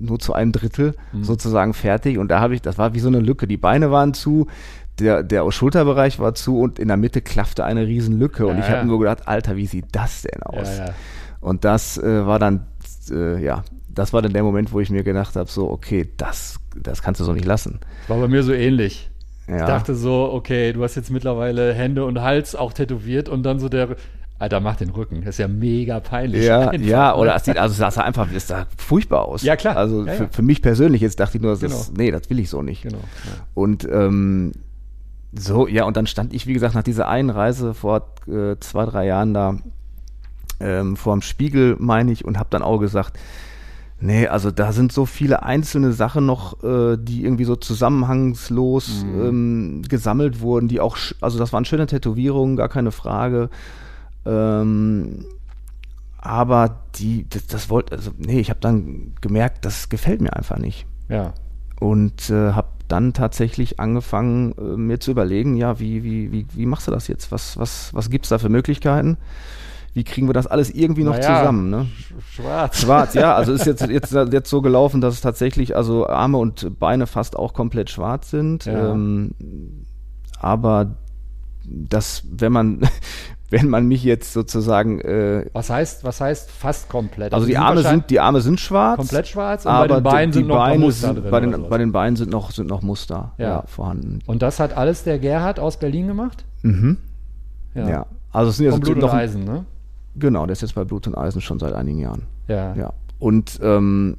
nur zu einem Drittel Mhm. sozusagen fertig. Und da habe ich, das war wie so eine Lücke. Die Beine waren zu, der, der Schulterbereich war zu und in der Mitte klaffte eine riesen Lücke. Und Ja, ich habe ja. nur gedacht, Alter, wie sieht das denn aus? Ja. Und das äh, war dann, äh, ja, das war dann der Moment, wo ich mir gedacht habe, so, okay, das, das kannst du so nicht lassen. War bei mir so ähnlich. Ich dachte so, okay, du hast jetzt mittlerweile Hände und Hals auch tätowiert und dann so der, Alter, mach den Rücken. Das ist ja mega peinlich. Ja, Einfach, ja, oder es sieht, also es sah einfach, es sah furchtbar aus. Ja, klar. Also Ja, für, ja. für mich persönlich jetzt dachte ich nur, das Genau. ist, nee, das will ich so nicht. Genau. Und ähm, so, ja, und dann stand ich, wie gesagt, nach dieser einen Reise vor äh, zwei, drei Jahren da ähm, vor dem Spiegel, meine ich, und habe dann auch gesagt, nee, also da sind so viele einzelne Sachen noch, äh, die irgendwie so zusammenhangslos Mhm. ähm, gesammelt wurden, die auch, also das waren schöne Tätowierungen, gar keine Frage. Ähm, aber die, das, das wollte, also nee, ich habe dann gemerkt, das gefällt mir einfach nicht ja. Und äh, habe dann tatsächlich angefangen, äh, mir zu überlegen, ja, wie, wie, wie, wie machst du das jetzt? Was, was, was gibt's da für Möglichkeiten? Wie kriegen wir das alles irgendwie noch Naja, zusammen? Ne? sch- Schwarz. Schwarz, ja, also ist jetzt, jetzt, jetzt so gelaufen, dass es tatsächlich also Arme und Beine fast auch komplett schwarz sind. Ja. Ähm, aber das, wenn man, wenn man mich jetzt sozusagen, äh, Was heißt, was heißt fast komplett? also die sind Arme sind, die Arme sind schwarz. komplett schwarz und aber bei den Beinen die sind noch Beine Muster sind, drin. bei, den, bei den Beinen sind noch, sind noch Muster Ja. ja. vorhanden. und das hat alles der Gerhard aus Berlin gemacht? Mhm. Ja. Also es sind jetzt Blut und noch, Eisen, ne? genau, der ist jetzt bei Blut und Eisen schon seit einigen Jahren. Ja. Ja. Und ähm,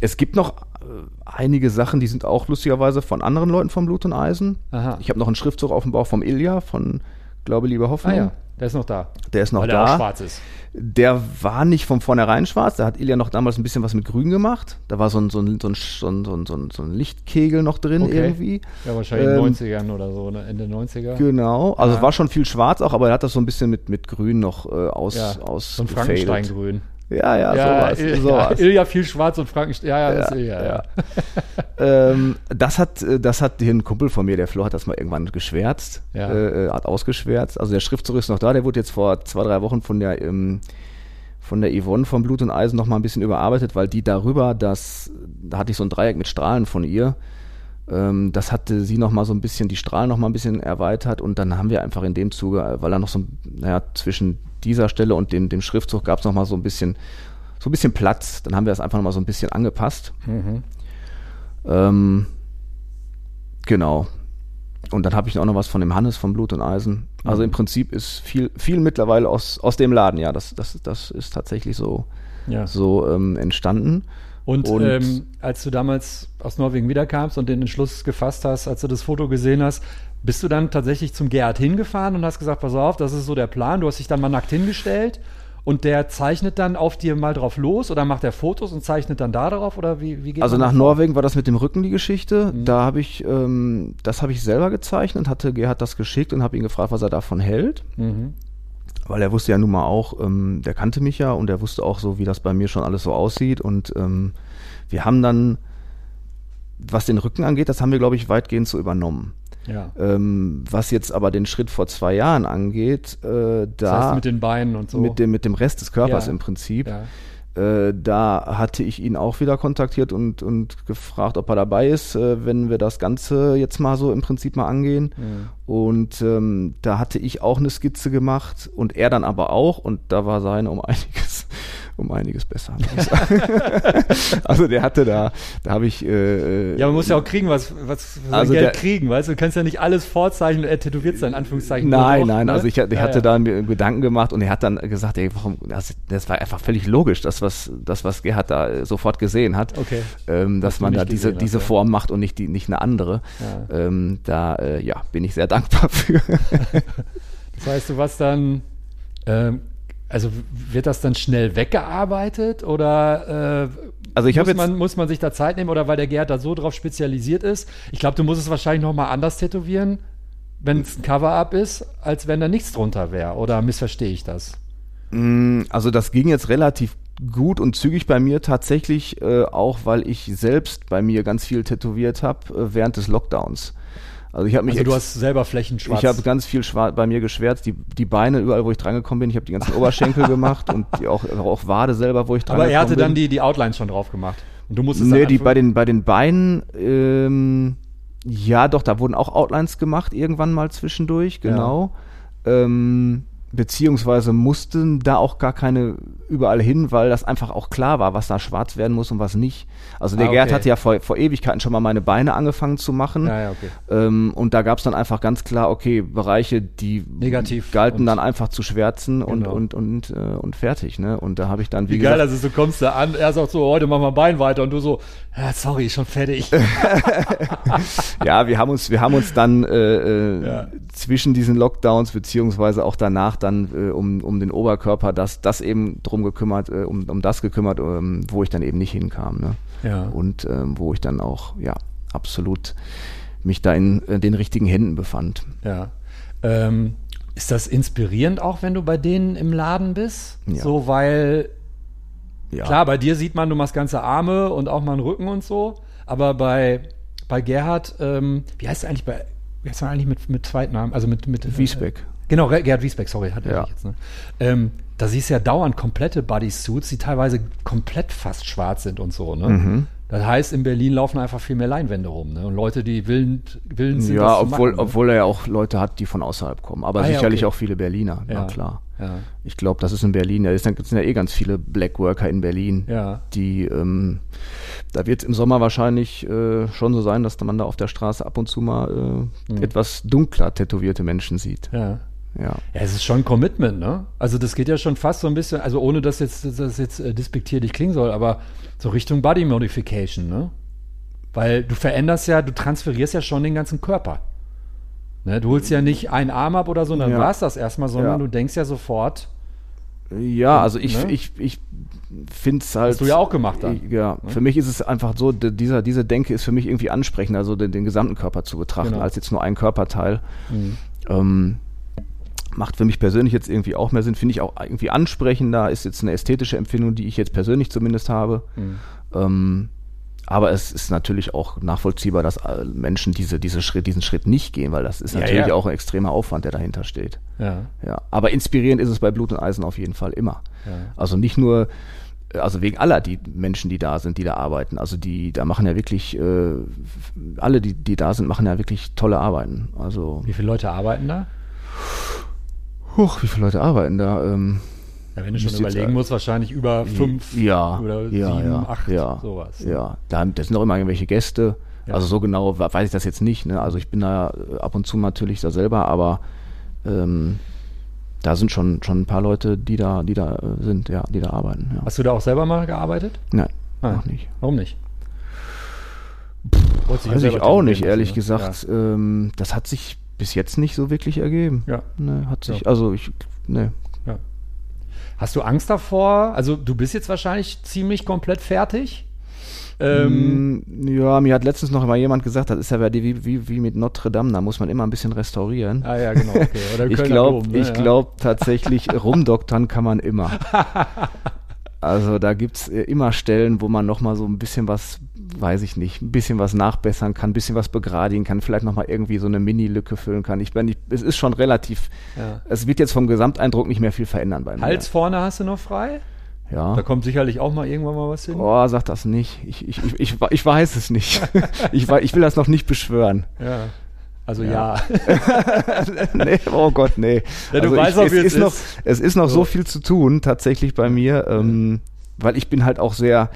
es gibt noch äh, einige Sachen, die sind auch lustigerweise von anderen Leuten vom Blut und Eisen. Aha. Ich habe noch einen Schriftzug auf dem Bauch vom Ilja von Glaube, Liebe, Ah Hoffnung. ja, der ist noch da. Der ist noch Weil der auch da. schwarz ist. Der war nicht von vornherein schwarz. Da hat Ilja noch damals ein bisschen was mit Grün gemacht. Da war so ein, so ein, so ein, so ein, so ein, Lichtkegel noch drin Okay. irgendwie. Ja, wahrscheinlich Ähm, in den 90ern oder so, ne? Ende 90er. Genau. Also Ja. es war schon viel schwarz auch, aber er hat das so ein bisschen mit, mit Grün noch äh, aus, ja, aus so ein Frankensteingrün. Ja, ja, sowas. Il- sowas. Ja, Ilja viel schwarz und Frankenstein. Ja, ja, das ist Ja, ja. ja. ähm, das hat, äh, das hat hier ein Kumpel von mir, der Flo, hat das mal irgendwann geschwärzt, Ja. äh, äh, hat ausgeschwärzt. Also der Schriftzug ist noch da, der wurde jetzt vor zwei, drei Wochen von der, ähm, von der Yvonne vom Blut und Eisen noch mal ein bisschen überarbeitet, weil die darüber, das, da hatte ich so ein Dreieck mit Strahlen von ihr, ähm, das hatte sie noch mal so ein bisschen, die Strahlen noch mal ein bisschen erweitert und dann haben wir einfach in dem Zuge, äh, weil er noch so, ein- naja, zwischen dieser Stelle und dem, dem Schriftzug gab es noch mal so ein bisschen, so ein bisschen Platz. Dann haben wir das einfach noch mal so ein bisschen angepasst. Mhm. Ähm, genau. Und dann habe ich auch noch was von dem Hannes vom Blut und Eisen. Also Mhm. im Prinzip ist viel, viel mittlerweile aus, aus dem Laden, ja. Das, das, das ist tatsächlich so, ja. so ähm, entstanden. Und, Und- ähm, als du damals aus Norwegen wiederkamst und den Entschluss gefasst hast, als du das Foto gesehen hast, bist du dann tatsächlich zum Gerhard hingefahren und hast gesagt, pass auf, das ist so der Plan. Du hast dich dann mal nackt hingestellt und der zeichnet dann auf dir mal drauf los oder macht er Fotos und zeichnet dann da drauf oder wie, wie geht Also nach? Norwegen war das mit dem Rücken die Geschichte. Mhm. Da habe ich, ähm, das habe ich selber gezeichnet, hatte Gerhard das geschickt und habe ihn gefragt, was er davon hält. Mhm. Weil er wusste ja nun mal auch, ähm, der kannte mich ja und er wusste auch so, wie das bei mir schon alles so aussieht. Und ähm, wir haben dann, was den Rücken angeht, das haben wir, glaube ich, weitgehend so übernommen. Ja. Ähm, was jetzt aber den Schritt vor zwei Jahren angeht, äh, da Das heißt mit den Beinen und so. mit dem, mit dem Rest des Körpers Ja. im Prinzip. ja. Äh, da hatte ich ihn auch wieder kontaktiert und, und gefragt, ob er dabei ist, äh, wenn wir das Ganze jetzt mal so im Prinzip mal angehen. Mhm. Und ähm, da hatte ich auch eine Skizze gemacht und er dann aber auch und da war seine um einiges, um einiges besser. also der hatte da, da habe ich äh, Ja, man muss ja auch kriegen, was, was Also Geld der- kriegen, weißt du? Du kannst ja nicht alles vorzeichnen und er tätowiert sein, in Anführungszeichen. Nein, noch, nein, ne? also ich, ich Ja, hatte ja. da mir Gedanken gemacht und er hat dann gesagt, ey, warum, das, das war einfach völlig logisch, das, was, das, was Gerhard da äh, sofort gesehen hat, Okay. ähm, dass man da diese, hast, diese ja. Form macht und nicht, die, nicht eine andere. Ja. Ähm, da, äh, ja, bin ich sehr dankbar für. Das heißt, du warst dann, ähm, also wird das dann schnell weggearbeitet oder äh, Also ich muss, jetzt, man, muss man sich da Zeit nehmen oder weil der Gerhard da so drauf spezialisiert ist? Ich glaube, du musst es wahrscheinlich nochmal anders tätowieren, wenn es ein Cover-Up ist, als wenn da nichts drunter wäre. Oder missverstehe ich das? mh, also das ging jetzt relativ gut und zügig bei mir tatsächlich, äh, auch weil ich selbst bei mir ganz viel tätowiert habe äh, während des Lockdowns. Also ich habe mich Also du hast selber Flächen schwarz. Ich habe ganz viel schwarz bei mir geschwärzt, die, die Beine überall, wo ich drangekommen bin. Ich habe die ganzen Oberschenkel gemacht und die auch, auch Wade selber, wo ich dran aber er hatte dann die, die Outlines schon drauf gemacht. Und du musstest Nee, die, bei, den, bei den Beinen, ähm, ja doch, da wurden auch Outlines gemacht, irgendwann mal zwischendurch, genau. Ähm, beziehungsweise mussten da auch gar keine überall hin, weil das einfach auch klar war, was da schwarz werden muss und was nicht. Also der Ah, Gerd okay. hatte ja vor, vor Ewigkeiten schon mal meine Beine angefangen zu machen. Ja, ja, okay. Ähm, und da gab es dann einfach ganz klar, okay, Bereiche, die Negativ galten und- dann einfach zu schwärzen und, Genau. und, und, äh, und fertig. Ne? Und da habe ich dann, wie, Wie geil, gesagt, also du kommst da an, er sagt so, heute machen wir Bein weiter und du so, ja, sorry, schon fertig. ja, wir haben uns, wir haben uns dann äh, äh, Ja. zwischen diesen Lockdowns beziehungsweise auch danach dann äh, um, um den Oberkörper das, das eben drum gekümmert, äh, um, um das gekümmert, ähm, wo ich dann eben nicht hinkam. Ne? Ja. Und ähm, wo ich dann auch, ja, absolut mich da in äh, den richtigen Händen befand. Ja. Ähm, ist das inspirierend auch, wenn du bei denen im Laden bist? Ja. So, weil, Ja. klar, bei dir sieht man, du machst ganze Arme und auch mal einen Rücken und so, aber bei, bei Gerhard, ähm, wie heißt er eigentlich bei, wie heißt er eigentlich mit, mit Zweitnamen? Also mit, mit Wiesbeck. Genau, Gerhard Wiesbeck, sorry, hat er Ja. sich jetzt, ne? ähm, Da siehst du ja dauernd komplette Bodysuits, die teilweise komplett fast schwarz sind und so, ne? Mhm. Das heißt, in Berlin laufen einfach viel mehr Leinwände rum, ne? Und Leute, die willens, willens sind, Ja, obwohl, machen, ne? obwohl er ja auch Leute hat, die von außerhalb kommen. Aber Ah, ja, sicherlich okay. auch viele Berliner, na Ja. klar. Ja. Ich glaube, das ist in Berlin, ja, es sind ja eh ganz viele Blackworker in Berlin, Ja. die, ähm, da wird es im Sommer wahrscheinlich äh, schon so sein, dass man da auf der Straße ab und zu mal äh, Mhm. etwas dunkler tätowierte Menschen sieht. Ja. Ja. Ja, es ist schon ein Commitment, ne? Also das geht ja schon fast so ein bisschen, also ohne dass jetzt das jetzt äh, despektierlich klingen soll, aber so Richtung Body Modification, ne? Weil du veränderst ja, du transferierst ja schon den ganzen Körper. Ne? Du holst ja nicht einen Arm ab oder so, dann Ja. war es das erstmal, sondern Ja. du denkst ja sofort, Ja, also ich, Ne? ich, ich finde es halt. hast du ja auch gemacht dann. Ja, Ne? für mich ist es einfach so, dieser, diese Denke ist für mich irgendwie ansprechender, also den, den gesamten Körper zu betrachten, Genau. als jetzt nur ein Körperteil. Mhm. Ähm, macht für mich persönlich jetzt irgendwie auch mehr Sinn, finde ich auch irgendwie ansprechender, ist jetzt eine ästhetische Empfindung, die ich jetzt persönlich zumindest habe. Mhm. Ähm, aber es ist natürlich auch nachvollziehbar, dass äh, Menschen diese, diese Schritt, diesen Schritt nicht gehen, weil das ist Ja, natürlich ja. auch ein extremer Aufwand, der dahinter steht. Ja, Ja, aber inspirierend ist es bei Blut und Eisen auf jeden Fall immer. Also nicht nur, äh, also wegen aller die Menschen, die da sind, die da arbeiten. Also die, da machen ja wirklich, äh, alle, die, die da sind, machen ja wirklich tolle Arbeiten. Also, Wie viele Leute arbeiten da? Huch, wie viele Leute arbeiten da? Ähm, Ja, wenn du schon überlegen äh, musst, wahrscheinlich über fünf ja, oder ja, sieben, ja, acht, ja, sowas. ne? Ja, da, sind auch immer irgendwelche Gäste. Ja. Also so genau we- weiß ich das jetzt nicht. Ne? Also ich bin da äh, ab und zu natürlich da selber, aber ähm, da sind schon, schon ein paar Leute, die da, die da äh, sind, ja, die da arbeiten. Ja. Hast du da auch selber mal gearbeitet? Nein, Ah. noch nicht. Warum nicht? Du Weiß ich auch nicht, ehrlich ne? gesagt. Ähm, das hat sich bis jetzt nicht so wirklich ergeben. Ja. ja. Ne, hat sich, Ja. also ich, ne. Hast du Angst davor? Also du bist jetzt wahrscheinlich ziemlich komplett fertig. Ähm, Mm, ja, mir hat letztens noch mal jemand gesagt, das ist ja wie, wie, wie mit Notre Dame, da muss man immer ein bisschen restaurieren. ah ja, genau. Okay. Oder ich glaube ne? ich Ja. glaub tatsächlich, rumdoktern kann man immer. Also da gibt es immer Stellen, wo man noch mal so ein bisschen was weiß ich nicht, ein bisschen was nachbessern kann, ein bisschen was begradigen kann, vielleicht nochmal irgendwie so eine Mini-Lücke füllen kann. Ich bin, ich, es ist schon relativ, Ja. es wird jetzt vom Gesamteindruck nicht mehr viel verändern bei mir. Hals vorne hast du noch frei? ja. Da kommt sicherlich auch mal irgendwann mal was hin. Oh, sag das nicht. Ich, ich, ich, ich, ich weiß es nicht. ich, ich will das noch nicht beschwören. Ja. Also ja. nee, oh Gott, nee. Ja, du Also weißt ich, auch, es wie es ist. Noch, es ist noch so. So. viel zu tun, tatsächlich bei mir, ähm, weil ich bin halt auch sehr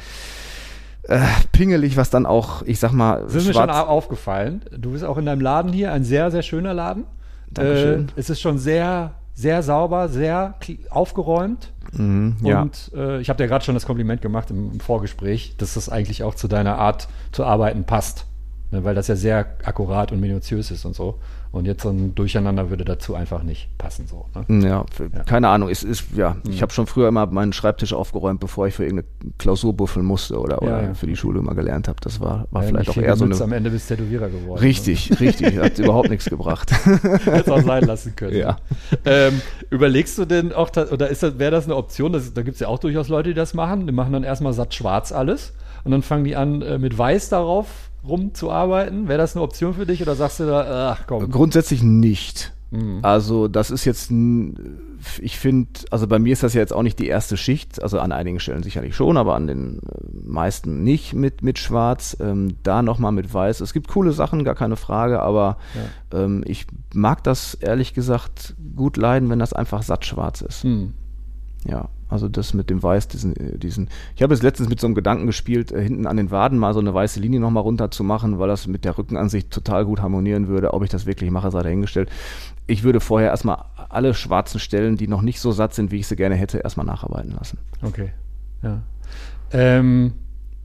äh, pingelig, was dann auch, ich sag mal, Es ist mir schon aufgefallen. Du bist auch in deinem Laden hier, ein sehr, sehr schöner Laden. Dankeschön. Äh, es ist schon sehr, sehr sauber, sehr aufgeräumt. Mhm, ja. Und äh, ich habe dir gerade schon das Kompliment gemacht im, im Vorgespräch, dass das eigentlich auch zu deiner Art zu arbeiten passt. Ne, weil das ja sehr akkurat und minutiös ist und so. Und jetzt so ein Durcheinander würde dazu einfach nicht passen. So, ne? Ja, für, keine Ahnung. Es ist, ja, Mhm. ich habe schon früher immer meinen Schreibtisch aufgeräumt, bevor ich für irgendeine Klausur buffeln musste oder, oder Ja, ja. für die Schule immer gelernt habe. Das war, war vielleicht auch eher so eine. am Ende bist Tätowierer geworden. Richtig, richtig. Hat überhaupt nichts gebracht. Hättest auch sein lassen können. Ja. Ähm, überlegst du denn auch, oder wäre das eine Option? Das, da gibt es ja auch durchaus Leute, die das machen. Die machen dann erstmal satt schwarz alles und dann fangen die an, äh, mit weiß darauf rumzuarbeiten. Wäre das eine Option für dich oder sagst du da, ach komm. Grundsätzlich nicht. Mhm. Also das ist jetzt, ich finde, also bei mir ist das ja jetzt auch nicht die erste Schicht, also an einigen Stellen sicherlich schon, aber an den äh, meisten nicht mit, mit Schwarz. Ähm, da nochmal mit Weiß. Es gibt coole Sachen, gar keine Frage, aber ähm, ich mag das ehrlich gesagt gut leiden, wenn das einfach satt schwarz ist. Hm. Ja, also das mit dem Weiß, diesen, äh, diesen. Ich habe jetzt letztens mit so einem Gedanken gespielt, äh, hinten an den Waden mal so eine weiße Linie nochmal runter zu machen, weil das mit der Rückenansicht total gut harmonieren würde. Ob ich das wirklich mache, sei dahingestellt. Ich würde vorher erstmal alle schwarzen Stellen, die noch nicht so satt sind, wie ich sie gerne hätte, erstmal nacharbeiten lassen. Okay. Ja. Ähm,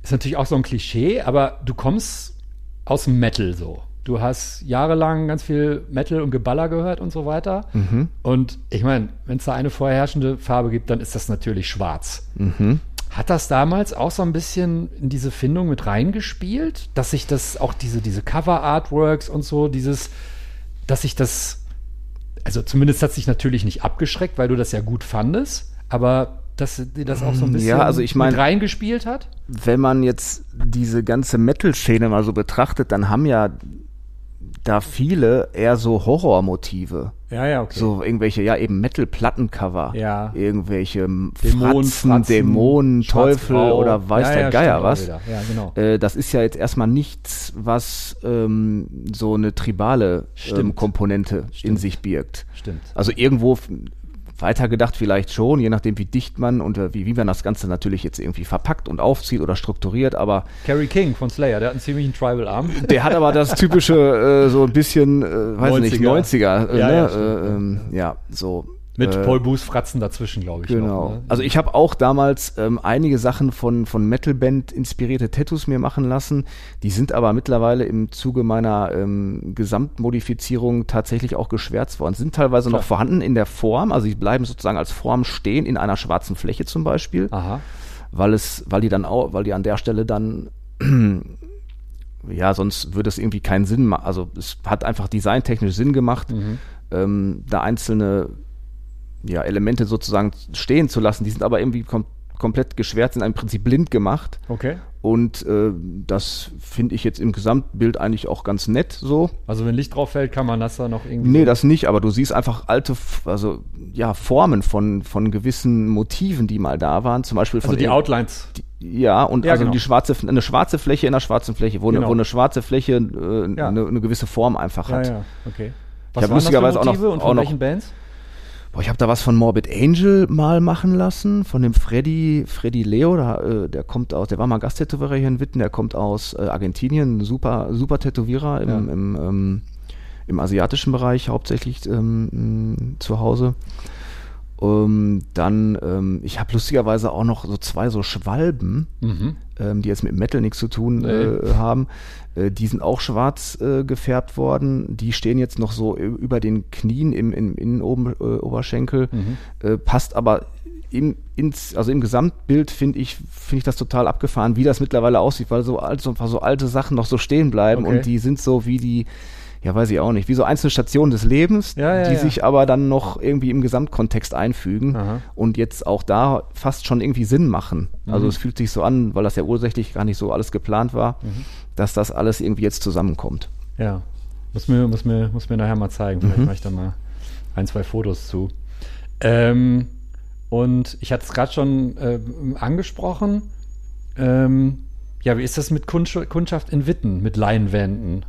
ist natürlich auch so ein Klischee, aber du kommst aus dem Metal so. Du hast jahrelang ganz viel Metal und Geballer gehört und so weiter. Mhm. Und ich meine, wenn es da eine vorherrschende Farbe gibt, dann ist das natürlich schwarz. Mhm. Hat das damals auch so ein bisschen in diese Findung mit reingespielt, dass sich das auch diese, diese Cover-Artworks und so, dieses, dass sich das, also zumindest hat sich natürlich nicht abgeschreckt, weil du das ja gut fandest, aber dass dir das auch so ein bisschen Ja, also ich mein- mit reingespielt hat? Wenn man jetzt diese ganze Metal-Szene mal so betrachtet, dann haben ja da viele eher so Horrormotive. Ja, ja, okay. So irgendwelche, ja, eben Metal-Plattencover. Ja. Irgendwelche Dämonen, Fratzen, Fratzen, Dämonen, Teufel oder weiß Ja, der ja, Geier was. Ja, genau. Äh, das ist ja jetzt erstmal nichts, was ähm, so eine tribale ähm, Stimmt. Komponente in Stimmt. sich birgt. Stimmt. Also irgendwo weitergedacht vielleicht schon, je nachdem wie dicht man und äh, wie, wie man das Ganze natürlich jetzt irgendwie verpackt und aufzieht oder strukturiert, aber Carrie King von Slayer, der hat einen ziemlichen Tribal-Arm. der hat aber das typische, äh, so ein bisschen, äh, weiß nicht, 90er. 90er, äh, Ja, ne? ja, äh, ähm, ja, so. Mit äh, Paul Boos Fratzen dazwischen, glaube ich. Genau. Noch, ne? Also ich habe auch damals ähm, einige Sachen von, von Metalband inspirierte Tattoos mir machen lassen. Die sind aber mittlerweile im Zuge meiner ähm, Gesamtmodifizierung tatsächlich auch geschwärzt worden. Sind teilweise Klar. noch vorhanden in der Form, also sie bleiben sozusagen als Form stehen in einer schwarzen Fläche zum Beispiel, Aha. weil es, weil die dann auch, weil die an der Stelle dann ja, sonst würde es irgendwie keinen Sinn machen. Also es hat einfach designtechnisch Sinn gemacht, Mhm. ähm, da einzelne ja, Elemente sozusagen stehen zu lassen. Die sind aber irgendwie kom komplett geschwärzt, sind im Prinzip blind gemacht. Okay. Und äh, das finde ich jetzt im Gesamtbild eigentlich auch ganz nett so. Also wenn Licht drauf fällt, kann man das da noch irgendwie. Nee, das nicht, aber du siehst einfach alte, also ja, Formen von, von gewissen Motiven, die mal da waren. Zum Beispiel von also die Outlines. Ja, und Ja, also genau. die schwarze, eine schwarze Fläche in einer schwarzen Fläche, wo, eine, Genau. wo eine schwarze Fläche äh, Ja. eine, eine gewisse Form einfach Ja, hat. ja, okay. hab waren das lustigerweise für auch noch- Motive und auch von noch- welchen Bands? Boah, ich habe da was von Morbid Angel mal machen lassen, von dem Freddy, Freddy Leo, da, äh, der kommt aus, der war mal Gasttätowierer hier in Witten, der kommt aus äh, Argentinien, super, super Tätowierer im, Ja. im, ähm, im asiatischen Bereich hauptsächlich ähm, zu Hause. Ähm, dann, ähm, ich habe lustigerweise auch noch so zwei so Schwalben, Mhm. ähm, die jetzt mit Metal nichts zu tun Nee. äh, haben. Äh, die sind auch schwarz äh, gefärbt worden. Die stehen jetzt noch so über den Knien im, im Innenoberschenkel. Mhm. Äh, passt aber im, ins, also im Gesamtbild finde ich, finde ich das total abgefahren, wie das mittlerweile aussieht, weil so, alt, so, so alte Sachen noch so stehen bleiben Okay. und die sind so wie die, ja, weiß ich auch nicht, wie so einzelne Stationen des Lebens, Ja, ja, die ja. sich aber dann noch irgendwie im Gesamtkontext einfügen Aha. und jetzt auch da fast schon irgendwie Sinn machen. Also Mhm. es fühlt sich so an, weil das ja ursächlich gar nicht so alles geplant war, Mhm. dass das alles irgendwie jetzt zusammenkommt. Ja. Muss mir, muss mir, muss mir nachher mal zeigen. Vielleicht Mhm. mache ich da mal ein, zwei Fotos zu. Ähm, und ich hatte es gerade schon ähm, angesprochen. Ähm, ja, wie ist das mit Kundsch- Kundschaft in Witten, mit Leinwänden?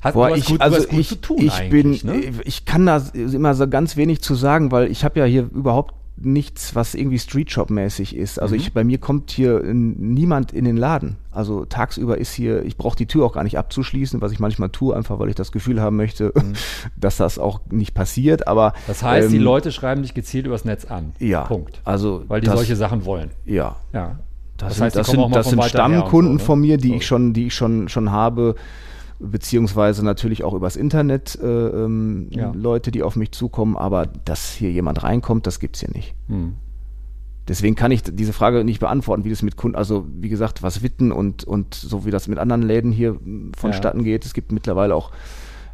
Hat Boah, ich, gut, also ich, zu tun ich bin, ne? ich kann da immer so ganz wenig zu sagen, weil ich habe ja hier überhaupt nichts, was irgendwie Street Shop mäßig ist. Also Mhm. ich, bei mir kommt hier niemand in den Laden. Also tagsüber ist hier, ich brauche die Tür auch gar nicht abzuschließen, was ich manchmal tue, einfach weil ich das Gefühl haben möchte, dass das auch nicht passiert. Aber Mhm. Das heißt, die ähm, Leute schreiben dich gezielt übers Netz an. ja, Punkt. Also Weil die das, solche Sachen wollen. ja, Ja. Das, Das sind, heißt, die das sind, das sind Stammkunden so, ne? von mir, die So. ich schon, die ich schon, schon habe, beziehungsweise natürlich auch übers Internet äh, ähm, Ja. Leute, die auf mich zukommen, aber dass hier jemand reinkommt, das gibt's hier nicht. Hm. Deswegen kann ich diese Frage nicht beantworten, wie das mit Kunden, also wie gesagt, was Witten und, und so wie das mit anderen Läden hier m, vonstatten geht. Es gibt mittlerweile auch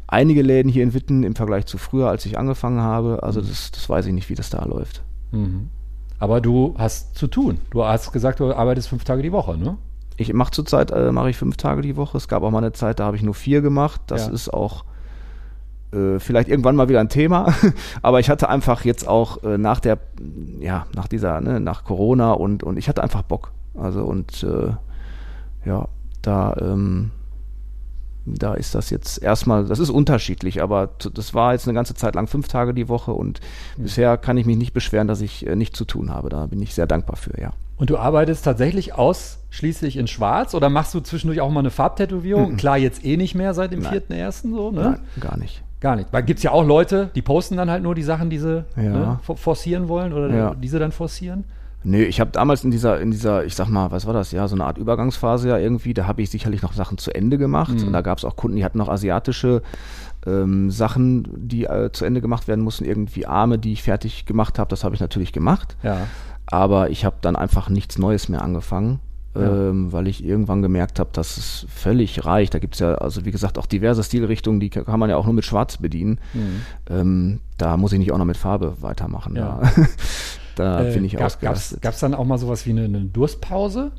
einige Läden hier in Witten im Vergleich zu früher, als ich angefangen habe. Also Mhm. das, das weiß ich nicht, wie das da läuft. Mhm. Aber du hast zu tun. Du hast gesagt, du arbeitest fünf Tage die Woche, ne? Ich mache zurzeit äh, mache ich fünf Tage die Woche. Es gab auch mal eine Zeit, da habe ich nur vier gemacht. Das Ja. ist auch äh, vielleicht irgendwann mal wieder ein Thema. Aber ich hatte einfach jetzt auch äh, nach der, ja, nach dieser, ne, nach Corona und und ich hatte einfach Bock. Also und äh, ja, da ähm, da ist das jetzt erstmal, das ist unterschiedlich, aber das war jetzt eine ganze Zeit lang fünf Tage die Woche und bisher kann ich mich nicht beschweren, dass ich äh, nicht zu tun habe. Da bin ich sehr dankbar für, ja. Und du arbeitest tatsächlich ausschließlich in Schwarz oder machst du zwischendurch auch mal eine Farbtätowierung? Klar, jetzt eh nicht mehr seit dem Nein. 4.1. so, ne? Nein, gar nicht. Gar nicht. Weil gibt es ja auch Leute, die posten dann halt nur die Sachen, die sie Ja. ne, for- forcieren wollen oder Ja. diese dann forcieren. Nee, ich habe damals in dieser, in dieser, ich sag mal, was war das, ja, so eine Art Übergangsphase ja irgendwie, da habe ich sicherlich noch Sachen zu Ende gemacht. Mhm. Und da gab es auch Kunden, die hatten noch asiatische ähm, Sachen, die äh, zu Ende gemacht werden mussten, irgendwie Arme, die ich fertig gemacht habe, das habe ich natürlich gemacht. Ja. Aber ich habe dann einfach nichts Neues mehr angefangen. Ja. Ähm, weil ich irgendwann gemerkt habe, dass es völlig reicht. Da gibt's ja, also wie gesagt, auch diverse Stilrichtungen, die kann man ja auch nur mit Schwarz bedienen. Mhm. Ähm, da muss ich nicht auch noch mit Farbe weitermachen. Ja. Da, da bin ich gab, gab's, ausgerastet. gab's dann auch mal sowas wie eine, eine Durstpause?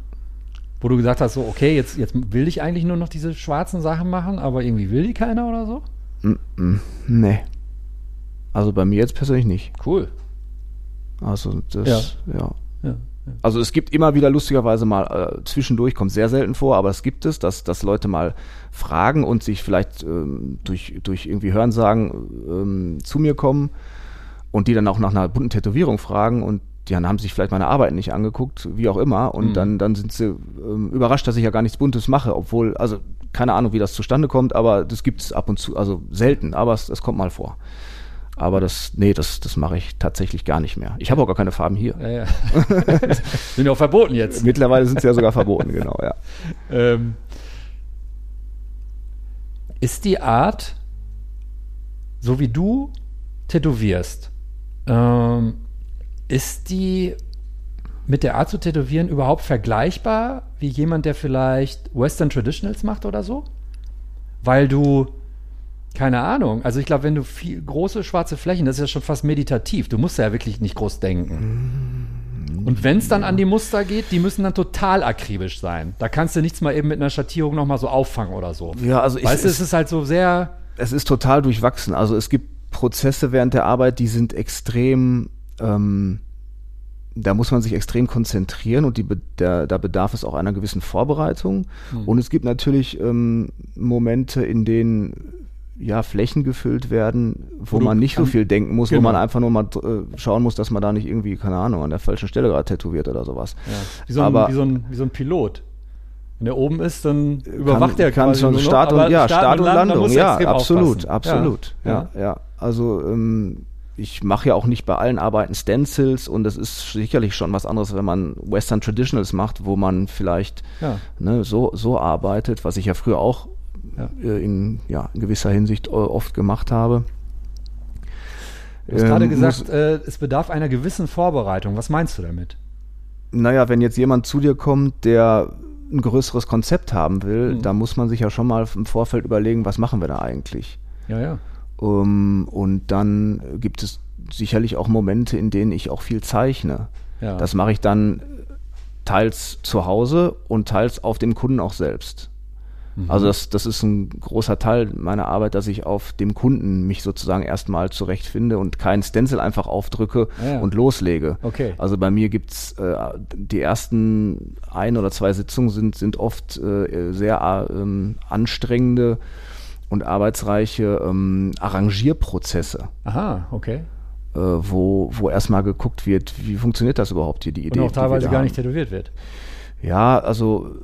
Wo du gesagt hast, so, okay, jetzt, jetzt will ich eigentlich nur noch diese schwarzen Sachen machen, aber irgendwie will die keiner oder so? Mm, mm, Nee. Also bei mir jetzt persönlich nicht. Cool. Also das, ja. Ja. Also es gibt immer wieder lustigerweise mal äh, zwischendurch, kommt sehr selten vor, aber es gibt es, dass, dass Leute mal fragen und sich vielleicht ähm, durch, durch irgendwie Hörensagen ähm, zu mir kommen und die dann auch nach einer bunten Tätowierung fragen und die dann haben sich vielleicht meine Arbeiten nicht angeguckt, wie auch immer, und Mhm. dann, dann sind sie ähm, überrascht, dass ich ja gar nichts Buntes mache, obwohl, also keine Ahnung, wie das zustande kommt, aber das gibt es ab und zu, also selten, aber es, es kommt mal vor. Aber das, nee, das, das mache ich tatsächlich gar nicht mehr. Ich habe auch gar keine Farben hier. Ja, ja. Sind ja auch verboten jetzt. Mittlerweile sind sie ja sogar verboten, genau, ja. Ähm, ist die Art, so wie du tätowierst, ähm, ist die mit der Art zu tätowieren überhaupt vergleichbar wie jemand, der vielleicht Western Traditionals macht oder so? Weil du, keine Ahnung, also ich glaube, wenn du viel große schwarze Flächen, das ist ja schon fast meditativ, du musst ja wirklich nicht groß denken. Und wenn es dann an die Muster geht, die müssen dann total akribisch sein. Da kannst du nichts mal eben mit einer Schattierung nochmal so auffangen oder so. Ja, also ich, weißt du, es, ist halt so sehr. es ist total durchwachsen. Also es gibt Prozesse während der Arbeit, die sind extrem, ähm, da muss man sich extrem konzentrieren und die, der, da bedarf es auch einer gewissen Vorbereitung. Und es gibt natürlich ähm, Momente, in denen ja Flächen gefüllt werden, wo, Wo man nicht so viel denken muss, Genau. wo man einfach nur mal äh, schauen muss, dass man da nicht irgendwie, keine Ahnung, an der falschen Stelle gerade tätowiert oder sowas. Wie so, ein, Aber- wie, so ein, wie so ein Pilot. Wenn der oben ist, dann überwacht er kann quasi schon nur noch, Start und ja Start, und Landung, du ja, absolut, aufpassen. absolut, Ja. ja, ja. Also ähm, ich mache ja auch nicht bei allen Arbeiten Stencils und das ist sicherlich schon was anderes, wenn man Western Traditionals macht, wo man vielleicht Ja. ne, so so arbeitet, was ich ja früher auch Ja. äh, in ja in gewisser Hinsicht äh, oft gemacht habe. Du hast gerade Ähm, gesagt, muss- äh, es bedarf einer gewissen Vorbereitung. Was meinst du damit? naja, wenn jetzt jemand zu dir kommt, der ein größeres Konzept haben will, Mhm. da muss man sich ja schon mal im Vorfeld überlegen, was machen wir da eigentlich. Ja, ja. Um, und dann gibt es sicherlich auch Momente, in denen ich auch viel zeichne. ja. Das mache ich dann teils zu Hause und teils auf dem Kunden auch selbst. Mhm. Also das, das ist ein großer Teil meiner Arbeit, dass ich auf dem Kunden mich sozusagen erstmal zurechtfinde und keinen Stencil einfach aufdrücke Ah ja. und loslege. Okay. Also bei mir gibt's äh, die ersten ein oder zwei Sitzungen sind, sind oft äh, sehr äh, anstrengende und arbeitsreiche ähm, Arrangierprozesse, Aha, okay. äh, wo, wo erstmal geguckt wird, wie funktioniert das überhaupt hier, die Idee. Und auch teilweise gar haben. nicht tätowiert wird. Ja, also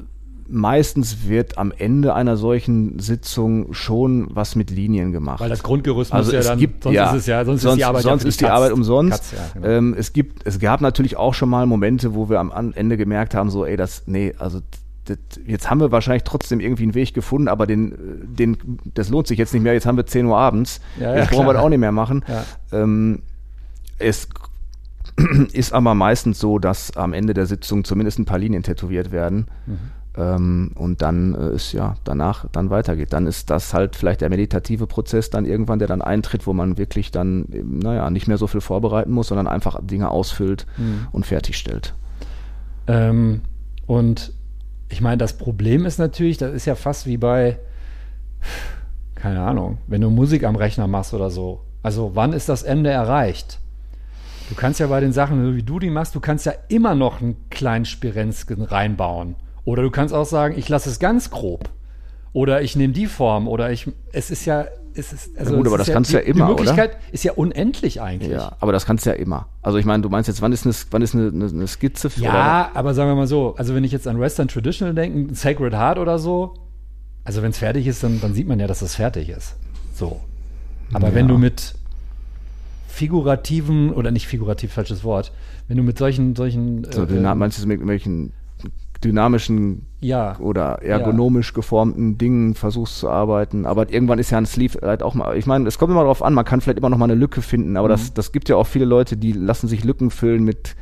meistens wird am Ende einer solchen Sitzung schon was mit Linien gemacht. Weil das Grundgerüst also muss ja es dann, gibt, sonst ja, ist es ja, sonst, sonst ist die Arbeit ja sonst für ist die Katz. Arbeit umsonst. Katz, ja, genau. ähm, es gibt, es gab natürlich auch schon mal Momente, wo wir am Ende gemerkt haben, so, ey, das, nee, also das, jetzt haben wir wahrscheinlich trotzdem irgendwie einen Weg gefunden, aber den, den, das lohnt sich jetzt nicht mehr. Jetzt haben wir 10 Uhr abends. Ja, ja, jetzt brauchen wir das auch nicht mehr machen. Ja. Ähm, es ist aber meistens so, dass am Ende der Sitzung zumindest ein paar Linien tätowiert werden. Mhm. Ähm, und dann äh, ist ja danach dann weitergeht. Dann ist das halt vielleicht der meditative Prozess dann irgendwann, der dann eintritt, wo man wirklich dann, eben, naja, nicht mehr so viel vorbereiten muss, sondern einfach Dinge ausfüllt Mhm. und fertigstellt. Ähm, und ich meine, das Problem ist natürlich, das ist ja fast wie bei, keine Ahnung, wenn du Musik am Rechner machst oder so. Also wann ist das Ende erreicht? Du kannst ja bei den Sachen, so wie du die machst, du kannst ja immer noch einen kleinen Spirenzken reinbauen. Oder du kannst auch sagen, ich lasse es ganz grob. Oder ich nehme die Form. Oder ich, es ist ja, es ist, also gut, es aber das kannst du ja immer, Die oder? Möglichkeit ist ja unendlich eigentlich. Ja, aber das kannst du ja immer. Also ich meine, du meinst jetzt, wann ist eine, wann ist eine, eine, eine Skizze? für- Ja, aber sagen wir mal so, also wenn ich jetzt an Western Traditional denke, Sacred Heart oder so, also wenn es fertig ist, dann, dann sieht man ja, dass das fertig ist. So. Aber Ja. wenn du mit figurativen, oder nicht figurativ, falsches Wort, wenn du mit solchen, solchen So, äh, meinst du mit irgendwelchen dynamischen ja, oder ergonomisch geformten Dingen versuchst zu arbeiten. Aber irgendwann ist ja ein Sleeve halt auch mal, ich meine, es kommt immer darauf an, man kann vielleicht immer noch mal eine Lücke finden, aber Mhm. das, das gibt ja auch viele Leute, die lassen sich Lücken füllen mit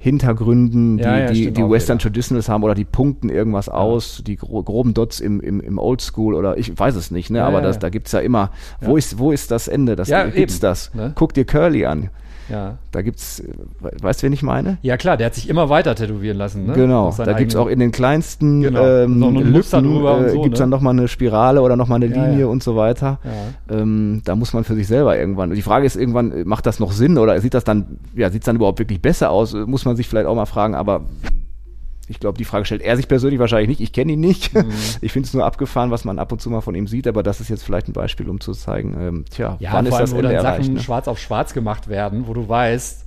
Hintergründen, die, Ja, ja, die, die Western wieder. Traditionals haben oder die punkten irgendwas aus, die gro groben Dots im, im, im Oldschool oder ich weiß es nicht, ne? Ja, aber ja, das, ja. da gibt's ja immer, wo Ja. ist, wo ist das Ende? Das Ja, gibt's eben, das. ne? Guck dir Curly an. Ja. Da gibt's, äh, we- weißt du, wen ich meine? Ja, klar, der hat sich immer weiter tätowieren lassen. Ne? Genau, da gibt's eigenen- auch in den kleinsten Genau, ähm, noch Lücken, drüber äh, so, gibt's ne? dann nochmal eine Spirale oder nochmal eine Ja, Linie ja. und so weiter. Ja. Ähm, da muss man für sich selber irgendwann. Die Frage ist irgendwann, äh, macht das noch Sinn oder sieht das dann, ja, sieht's dann überhaupt wirklich besser aus? Muss man sich vielleicht auch mal fragen, aber ich glaube, die Frage stellt er sich persönlich wahrscheinlich nicht. Ich kenne ihn nicht. Mhm. Ich finde es nur abgefahren, was man ab und zu mal von ihm sieht, aber das ist jetzt vielleicht ein Beispiel, um zu zeigen, ähm, tja, Ja, wann ist allem, das wo Ende dann erreicht? Sachen Ne? schwarz auf schwarz gemacht werden, wo du weißt,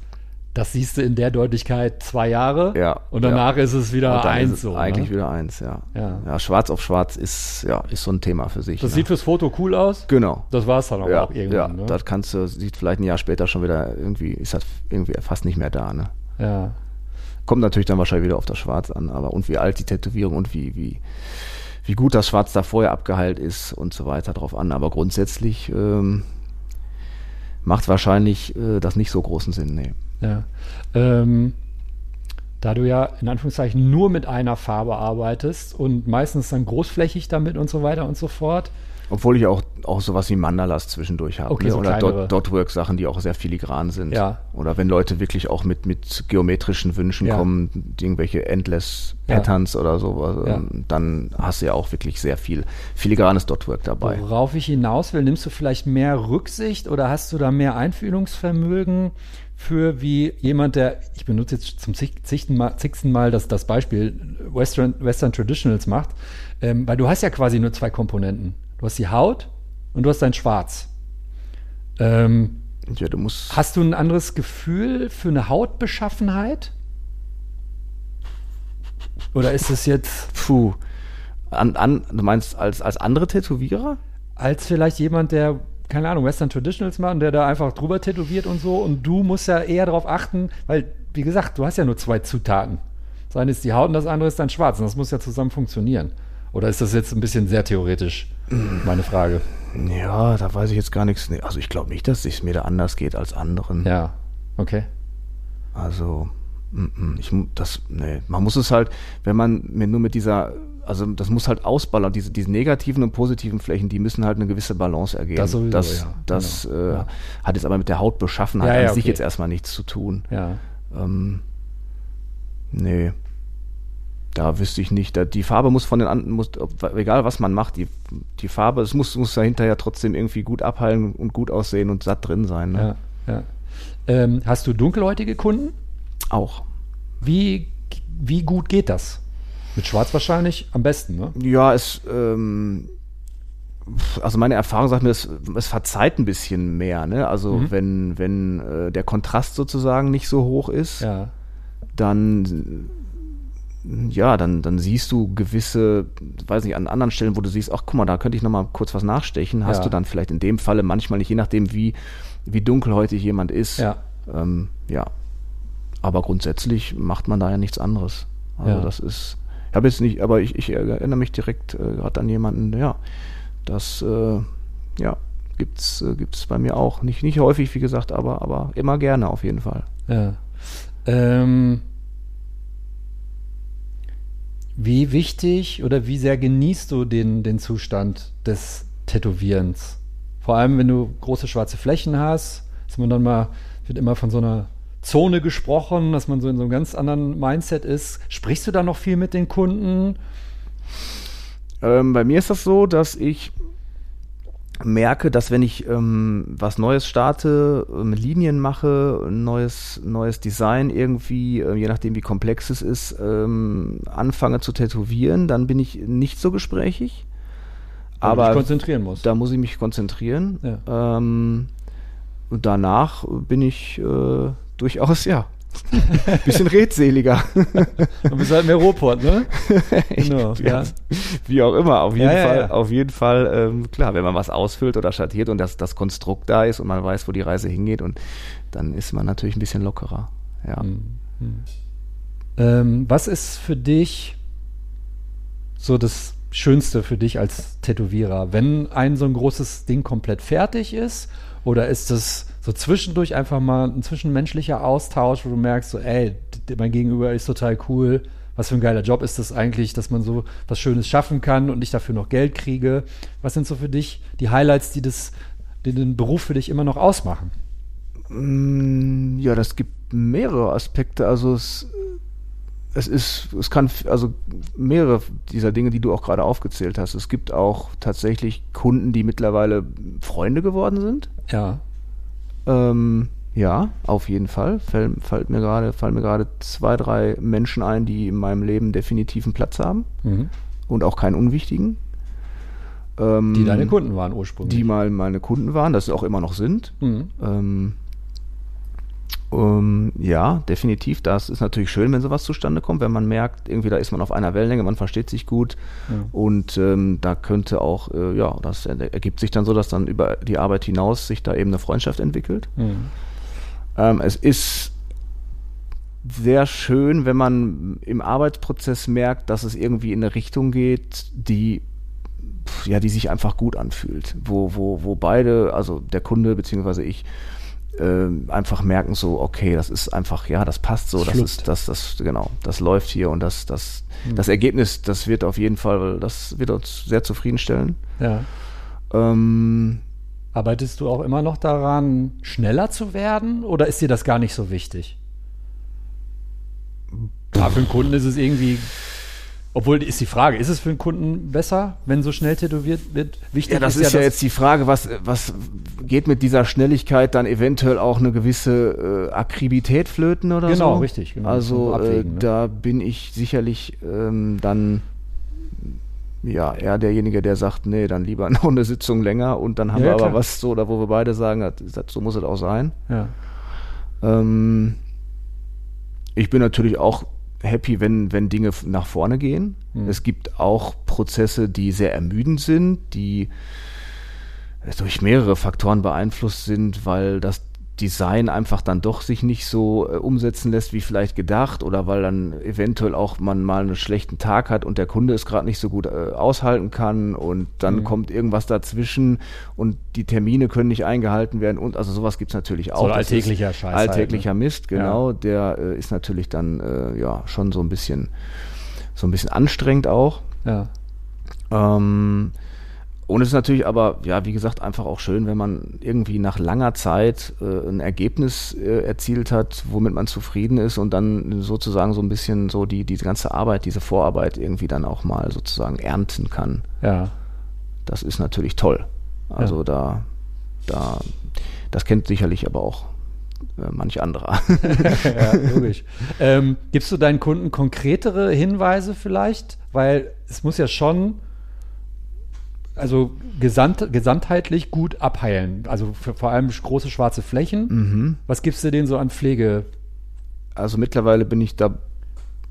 das siehst du in der Deutlichkeit zwei Jahre Ja, und danach ist es wieder eins es so. eigentlich ne? wieder eins, ja. Ja. schwarz auf schwarz ist, ja, ist so ein Thema für sich. Das ne? sieht fürs Foto cool aus. Genau. Das war es dann aber ja, auch ja, irgendwann. ne? das kannst du, sieht vielleicht ein Jahr später schon wieder irgendwie, ist das irgendwie fast nicht mehr da, ne? ja. Kommt natürlich dann wahrscheinlich wieder auf das Schwarz an, aber und wie alt die Tätowierung und wie, wie, wie gut das Schwarz da vorher abgeheilt ist und so weiter drauf an. Aber grundsätzlich ähm, macht wahrscheinlich äh, das nicht so großen Sinn, nee. Ja. Ähm, da du ja in Anführungszeichen nur mit einer Farbe arbeitest und meistens dann großflächig damit und so weiter und so fort. Obwohl ich auch, auch sowas wie Mandalas zwischendurch habe. Okay, ne? so Oder. Dot, Dotwork-Sachen, die auch sehr filigran sind. Ja. Oder wenn Leute wirklich auch mit, mit geometrischen Wünschen Ja. kommen, irgendwelche Endless Ja. Patterns oder so, also, Ja. dann hast du ja auch wirklich sehr viel filigranes Dotwork dabei. Worauf ich hinaus will, nimmst du vielleicht mehr Rücksicht oder hast du da mehr Einfühlungsvermögen für wie jemand, der, ich benutze jetzt zum zig- zigsten Mal, zigsten Mal das, das Beispiel Western, Western Traditionals macht, ähm, weil du hast ja quasi nur zwei Komponenten. Du hast die Haut und du hast dein Schwarz. Ähm, Ja, du musst. Hast du ein anderes Gefühl für eine Hautbeschaffenheit? Oder ist es jetzt Puh. An, an, du meinst als, als andere Tätowierer? als vielleicht jemand, der, keine Ahnung, Western Traditionals macht und der da einfach drüber tätowiert und so und du musst ja eher darauf achten, weil, wie gesagt, du hast ja nur zwei Zutaten. Das eine ist die Haut und das andere ist dein Schwarz und das muss ja zusammen funktionieren. Oder ist das jetzt ein bisschen sehr theoretisch, meine Frage? Ja, da weiß ich jetzt gar nichts. Also ich glaube nicht, dass es mir da anders geht als anderen. Ja, okay. Also Mm, mm, ich, das, nee, man muss es halt, wenn man nur mit dieser, also das muss halt ausballern, diese, diese negativen und positiven Flächen, die müssen halt eine gewisse Balance ergeben. Das sowieso, das, ja, das genau. äh, Ja. hat jetzt aber mit der Hautbeschaffenheit Ja, ja, an sich okay. jetzt erstmal nichts zu tun. Ja. Ähm, nee. Da wüsste ich nicht. Die Farbe muss von den anderen, muss, egal was man macht, die, die Farbe, es muss, muss da hinterher trotzdem irgendwie gut abheilen und gut aussehen und satt drin sein. Ne? Ja, ja. Ähm, hast du dunkelhäutige Kunden? Auch. Wie, wie gut geht das? Mit Schwarz wahrscheinlich am besten, ne? Ja, es, ähm, also meine Erfahrung sagt mir, es, es verzeiht ein bisschen mehr, ne? Also Mhm. wenn, wenn äh, der Kontrast sozusagen nicht so hoch ist, Ja. dann ja, dann, dann siehst du gewisse, weiß nicht, an anderen Stellen, wo du siehst, ach guck mal, da könnte ich nochmal kurz was nachstechen, hast Ja. du dann vielleicht in dem Falle manchmal nicht, je nachdem, wie, wie dunkelhäutig jemand ist. Ja. Ähm, ja. Aber grundsätzlich macht man da ja nichts anderes. Also Ja. das ist, ich habe jetzt nicht, aber ich, ich erinnere mich direkt äh, gerade an jemanden, ja, das äh, ja, gibt's, äh, gibt's bei mir auch. Nicht, nicht häufig, wie gesagt, aber, aber immer gerne auf jeden Fall. Ja. Ähm, wie wichtig oder wie sehr genießt du den, den Zustand des Tätowierens? Vor allem, wenn du große schwarze Flächen hast, ist man dann mal, wird immer von so einer Zone gesprochen, dass man so in so einem ganz anderen Mindset ist. Sprichst du da noch viel mit den Kunden? Ähm, bei mir ist das so, dass ich merke, dass wenn ich ähm, was Neues starte, ähm, Linien mache, neues, neues Design irgendwie, äh, je nachdem wie komplex es ist, ähm, anfange zu tätowieren, dann bin ich nicht so gesprächig. Weil Aber konzentrieren musst. da muss ich mich konzentrieren. Ja. Ähm, und danach bin ich äh, durchaus, ja, bisschen redseliger. Du bist halt mehr Ruhrpott, ne? Genau, ja. Wie auch immer, auf jeden Ja, ja, Fall, ja. auf jeden Fall, ähm, klar, wenn man was ausfüllt oder schattiert und das, das Konstrukt da ist und man weiß, wo die Reise hingeht und dann ist man natürlich ein bisschen lockerer. Ja. Mhm. Ähm, was ist für dich so das Schönste für dich als Tätowierer, wenn ein so ein großes Ding komplett fertig ist? Oder ist das so zwischendurch einfach mal ein zwischenmenschlicher Austausch, wo du merkst, so, ey, mein Gegenüber ist total cool. Was für ein geiler Job ist das eigentlich, dass man so was Schönes schaffen kann und ich dafür noch Geld kriege? Was sind so für dich die Highlights, die das, die den Beruf für dich immer noch ausmachen? Mm, Ja, das gibt mehrere Aspekte. Also es, es ist, es kann also mehrere dieser Dinge, die du auch gerade aufgezählt hast. Es gibt auch tatsächlich Kunden, die mittlerweile Freunde geworden sind. Ja. Ähm, ja, auf jeden Fall. Fällt, fällt mir gerade, fallen mir gerade zwei, drei Menschen ein, die in meinem Leben definitiv einen Platz haben Mhm. und auch keinen unwichtigen. Ähm, Die deine Kunden waren ursprünglich. Die mal meine Kunden waren, das auch immer noch sind. Mhm. Ähm, ähm, ja, definitiv. Das ist natürlich schön, wenn sowas zustande kommt, wenn man merkt, irgendwie da ist man auf einer Wellenlänge, man versteht sich gut Ja. und ähm, da könnte auch, äh, ja, das er- ergibt sich dann so, dass dann über die Arbeit hinaus sich da eben eine Freundschaft entwickelt. Mhm. Ähm, es ist sehr schön, wenn man im Arbeitsprozess merkt, dass es irgendwie in eine Richtung geht, die ja, die sich einfach gut anfühlt, wo, wo, wo beide, also der Kunde beziehungsweise ich, ähm, einfach merken so, okay, das ist einfach, ja, das passt so, das ist, das, das, genau, das läuft hier und das, das, Hm. das Ergebnis, das wird auf jeden Fall, das wird uns sehr zufriedenstellen. Ja. Ähm, Arbeitest du auch immer noch daran, schneller zu werden oder ist dir das gar nicht so wichtig? Ja, für einen Kunden ist es irgendwie, obwohl ist die Frage, ist es für einen Kunden besser, wenn so schnell tätowiert wird? Wichtig Ja, das ist, ja, jetzt die Frage, was, was geht mit dieser Schnelligkeit dann eventuell auch eine gewisse äh, Akribität flöten oder Genau, so? richtig, genau. Also Das ist so äh, abwägen, ne? da bin ich sicherlich ähm, dann ja eher derjenige, der sagt, nee, dann lieber noch eine Sitzung länger und dann haben Ja, wir ja, aber klar. was so, da wo wir beide sagen, das, so muss es auch sein. Ja. Ähm, ich bin natürlich auch happy, wenn, wenn Dinge nach vorne gehen. Mhm. Es gibt auch Prozesse, die sehr ermüdend sind, die durch mehrere Faktoren beeinflusst sind, weil das Design einfach dann doch sich nicht so äh, umsetzen lässt, wie vielleicht gedacht, oder weil dann eventuell auch man mal einen schlechten Tag hat und der Kunde es gerade nicht so gut äh, aushalten kann und dann Mhm. kommt irgendwas dazwischen und die Termine können nicht eingehalten werden und also sowas gibt es natürlich auch. So alltäglicher Scheiß halt, Alltäglicher ne? Mist, genau. Der äh, ist natürlich dann äh, ja schon so ein bisschen so ein bisschen anstrengend auch. Ja. Ähm, und es ist natürlich aber, ja, wie gesagt, einfach auch schön, wenn man irgendwie nach langer Zeit äh, ein Ergebnis äh, erzielt hat, womit man zufrieden ist und dann sozusagen so ein bisschen so die, diese ganze Arbeit, diese Vorarbeit irgendwie dann auch mal sozusagen ernten kann. Ja. Das ist natürlich toll. Also Ja. da, da, das kennt sicherlich aber auch äh, manch anderer. ja, logisch. ähm, gibst du deinen Kunden konkretere Hinweise vielleicht? Weil es muss ja schon, also gesamt, gesamtheitlich gut abheilen. Also für, vor allem große schwarze Flächen. mhm. Was gibst du denen so an Pflege? Also mittlerweile bin ich da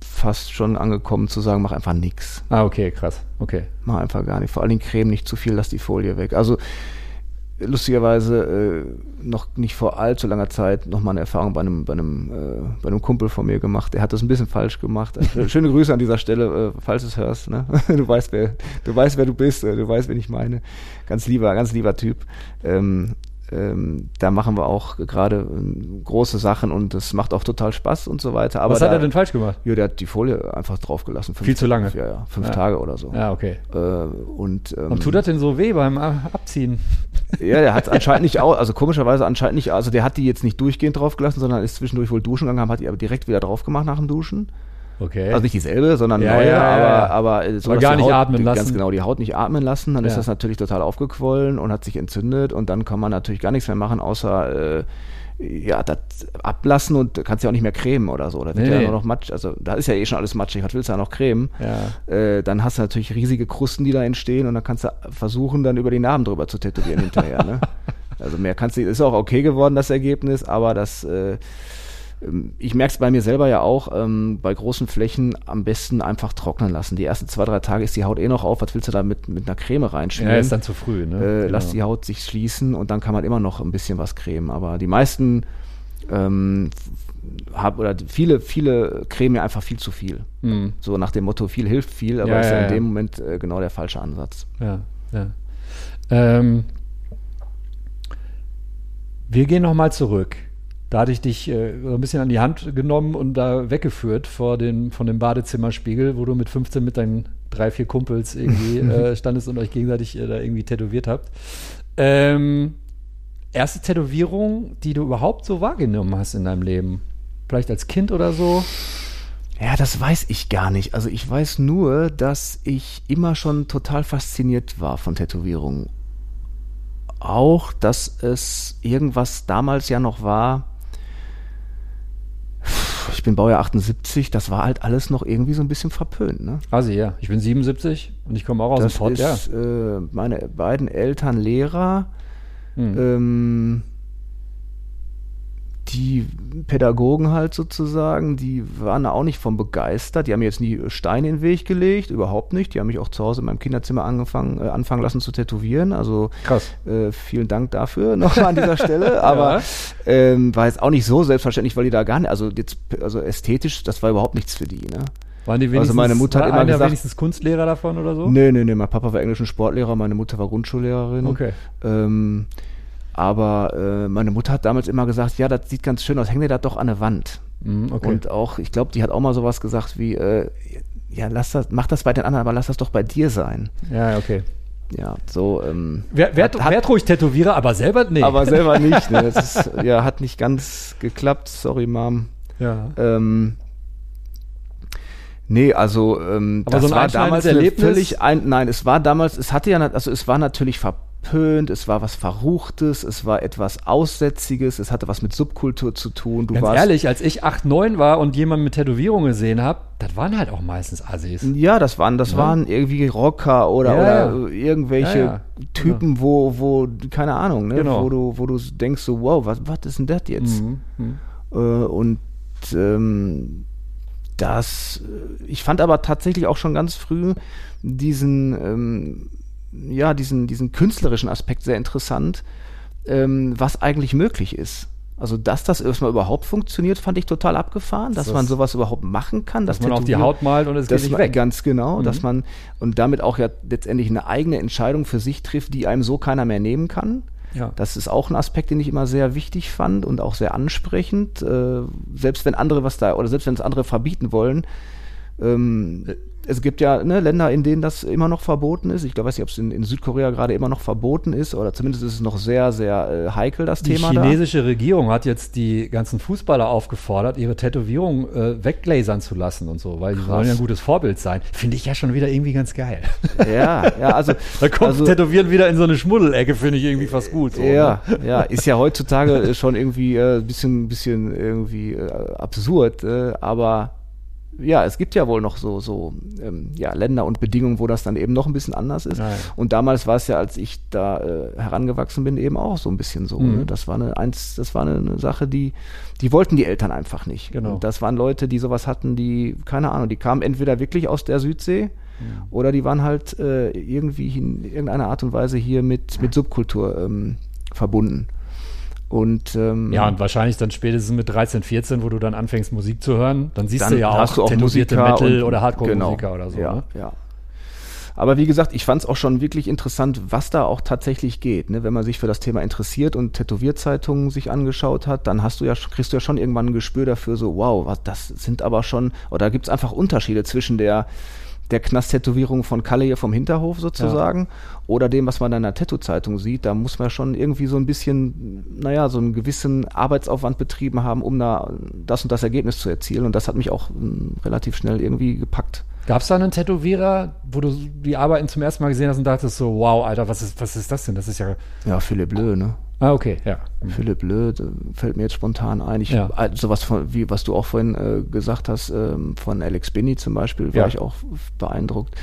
fast schon angekommen zu sagen, mach einfach nix. Ah, okay, krass. Okay. Mach einfach gar nicht. Vor allen Dingen Creme nicht zu viel, lass die Folie weg. Also lustigerweise äh, noch nicht vor allzu langer Zeit noch mal eine Erfahrung bei einem, bei einem, äh, bei einem Kumpel von mir gemacht. Der hat das ein bisschen falsch gemacht. Äh, Schöne Grüße an dieser Stelle, äh, falls du es hörst. Ne? Du weißt, wer du weißt, wer du bist. Äh, du weißt, wen ich meine. Ganz lieber, ganz lieber Typ. Ähm, ähm, da machen wir auch gerade ähm, große Sachen und das macht auch total Spaß und so weiter. Aber Was hat da, er denn falsch gemacht? Ja, der hat die Folie einfach draufgelassen. Viel zu lange. Ja, ja, fünf Ja. Tage oder so. Ja, okay. Äh, und, ähm, Und tut das denn so weh beim Abziehen? ja, der hat anscheinend nicht auch, also komischerweise anscheinend nicht, also der hat die jetzt nicht durchgehend draufgelassen, sondern ist zwischendurch wohl duschen gegangen, hat die aber direkt wieder drauf gemacht nach dem Duschen. Okay. Also nicht dieselbe, sondern Ja, neue, ja, ja, aber, aber so gar nicht Haut, atmen Ganz lassen. genau, die Haut nicht atmen lassen, dann ist das natürlich total aufgequollen und hat sich entzündet und dann kann man natürlich gar nichts mehr machen, außer äh, ja, das ablassen und kannst ja auch nicht mehr cremen oder so. Da wird Nee, ja nur noch matsch, also da ist ja eh schon alles matschig, was willst du ja noch cremen? ja. Äh, dann hast du natürlich riesige Krusten, die da entstehen und dann kannst du versuchen, dann über die Narben drüber zu tätowieren hinterher. Ne? Also mehr kannst du, ist auch okay geworden, das Ergebnis, aber das, äh, ich merke es bei mir selber ja auch, ähm, bei großen Flächen am besten einfach trocknen lassen. Die ersten zwei, drei Tage ist die Haut eh noch auf, was willst du da mit, mit einer Creme reinschmieren? ja, ist dann zu früh, ne? äh, Genau. Lass die Haut sich schließen und dann kann man immer noch ein bisschen was cremen. Aber die meisten ähm, hab, oder viele, viele cremen ja einfach viel zu viel. Mhm. So nach dem Motto, viel hilft viel, aber Ja, ist ja ja, in dem Moment äh, genau der falsche Ansatz. Ja, ja. Ähm, wir gehen nochmal zurück. Da hatte ich dich äh, so ein bisschen an die Hand genommen und da weggeführt vor dem, von dem Badezimmerspiegel, wo du mit 15 mit deinen drei, vier Kumpels irgendwie äh, standest und euch gegenseitig äh, da irgendwie tätowiert habt. Ähm, erste Tätowierung, die du überhaupt so wahrgenommen hast in deinem Leben? Vielleicht als Kind oder so? Ja, das weiß ich gar nicht. Also ich weiß nur, dass ich immer schon total fasziniert war von Tätowierungen. Auch, dass es irgendwas damals ja noch war. Ich bin Baujahr 78, das war halt alles noch irgendwie so ein bisschen verpönt, ne? Also ja, ich bin 77 und ich komme auch aus Das dem Pott, ja. ist äh, meine beiden Eltern Lehrer, Hm. ähm, die Pädagogen halt sozusagen, die waren da auch nicht von begeistert. Die haben mir jetzt nie Steine in den Weg gelegt, überhaupt nicht. Die haben mich auch zu Hause in meinem Kinderzimmer angefangen, äh, anfangen lassen zu tätowieren. Also Krass. äh, vielen Dank dafür nochmal an dieser Stelle. Aber Ja. ähm, war jetzt auch nicht so selbstverständlich, weil die da gar nicht, also jetzt, also ästhetisch, das war überhaupt nichts für die. Ne? Waren die Also wenigstens, meine Mutter hat war immer gesagt- wenigstens Kunstlehrer davon oder so? Nee, nee, nee, mein Papa war englischen Sportlehrer, meine Mutter war Grundschullehrerin. Okay. Ähm, aber äh, meine Mutter hat damals immer gesagt, ja, das sieht ganz schön aus, häng dir das doch an eine Wand. Mhm, okay. Und auch, ich glaube, die hat auch mal sowas gesagt wie, äh, ja, lass das, mach das bei den anderen, aber lass das doch bei dir sein. ja, okay. Ja, so. Ähm, Wer, werd, hat, hat, ruhig Tätowierer, aber selber nee. aber selber nicht. Ne? Das ist, ja, hat nicht ganz geklappt. Sorry, Mom. ja. Ähm, nee, also ähm, Aber das so war damals völlig ein, nein, es war damals, es hatte ja, also es war natürlich verpönt, es war was Verruchtes, es war etwas Aussätziges, es hatte was mit Subkultur zu tun. Du Ganz warst ehrlich, als ich 8, 9 war und jemanden mit Tätowierung gesehen habe, das waren halt auch meistens Assis. Ja, das waren, das Ja. waren irgendwie Rocker oder, Ja, oder irgendwelche Ja. Typen, wo, wo, keine Ahnung, ne, Genau. wo du, wo du denkst so, wow, was, was ist denn das jetzt? Mhm. Mhm. Äh, und ähm, das, ich fand aber tatsächlich auch schon ganz früh diesen, ähm, ja, diesen, diesen künstlerischen Aspekt sehr interessant, ähm, was eigentlich möglich ist. Also, dass das erstmal überhaupt funktioniert, fand ich total abgefahren, dass Das- man sowas überhaupt machen kann. Dass man auf die Haut malt und es geht dass nicht man, weg. Ganz genau, Mhm. dass man und damit auch ja letztendlich eine eigene Entscheidung für sich trifft, die einem so keiner mehr nehmen kann. Ja. Das ist auch ein Aspekt, den ich immer sehr wichtig fand und auch sehr ansprechend. Äh, selbst wenn andere was da oder selbst wenn es andere verbieten wollen. Ähm, es gibt ja ne, Länder, in denen das immer noch verboten ist. Ich glaube, weiß nicht, ob es in, in Südkorea gerade immer noch verboten ist oder zumindest ist es noch sehr, sehr äh, heikel, das Die Thema da. chinesische Regierung hat jetzt die ganzen Fußballer aufgefordert, ihre Tätowierung äh, weglasern zu lassen und so, weil die Krass. sollen ja ein gutes Vorbild sein. Finde ich ja schon wieder irgendwie ganz geil. Ja, ja, also. Da kommt also, Tätowieren wieder in so eine Schmuddelecke, finde ich irgendwie fast gut. So, Ja, Ne? ja, ist ja heutzutage äh, schon irgendwie ein äh, bisschen, bisschen irgendwie äh, absurd, äh, aber ja, es gibt ja wohl noch so, so ähm, ja, Länder und Bedingungen, wo das dann eben noch ein bisschen anders ist. Ja, ja. Und damals war es ja, als ich da äh, herangewachsen bin, eben auch so ein bisschen so. Mhm. Ne? Das war eine eins, das war eine, eine Sache, die, die wollten die Eltern einfach nicht. Genau. Und das waren Leute, die sowas hatten, die, keine Ahnung, die kamen entweder wirklich aus der Südsee oder die waren halt äh, irgendwie in irgendeiner Art und Weise hier mit, mit Subkultur ähm, verbunden. Und, ähm, Ja, und wahrscheinlich dann spätestens mit 13, 14, wo du dann anfängst, Musik zu hören, dann siehst dann du ja auch, du auch tätowierte Musiker Metal- und- oder Hardcore-Musiker genau, oder so. Ja, Ne? ja. Aber wie gesagt, ich fand es auch schon wirklich interessant, was da auch tatsächlich geht. Ne? Wenn man sich für das Thema interessiert und Tätowierzeitungen sich angeschaut hat, dann hast du ja, kriegst du ja schon irgendwann ein Gespür dafür, so, wow, was, das sind aber schon, oder da gibt es einfach Unterschiede zwischen der, der Knast-Tätowierung von Kalle hier vom Hinterhof sozusagen oder dem, was man da in der Tattoo-Zeitung sieht. Da muss man schon irgendwie so ein bisschen, naja, so einen gewissen Arbeitsaufwand betrieben haben, um da das und das Ergebnis zu erzielen. Und das hat mich auch mm, relativ schnell irgendwie gepackt. Gab es da einen Tätowierer, wo du die Arbeiten zum ersten Mal gesehen hast und dachtest so, wow, Alter, was ist, was ist das denn? Das ist ja. Ja, Philipp Blö, ne? Ah, okay, ja. Philipp Blö, da fällt mir jetzt spontan ein. Ich, Ja. äh, sowas von, wie was du auch vorhin äh, gesagt hast, ähm, von Alex Binney zum Beispiel, war Ja. ich auch beeindruckt.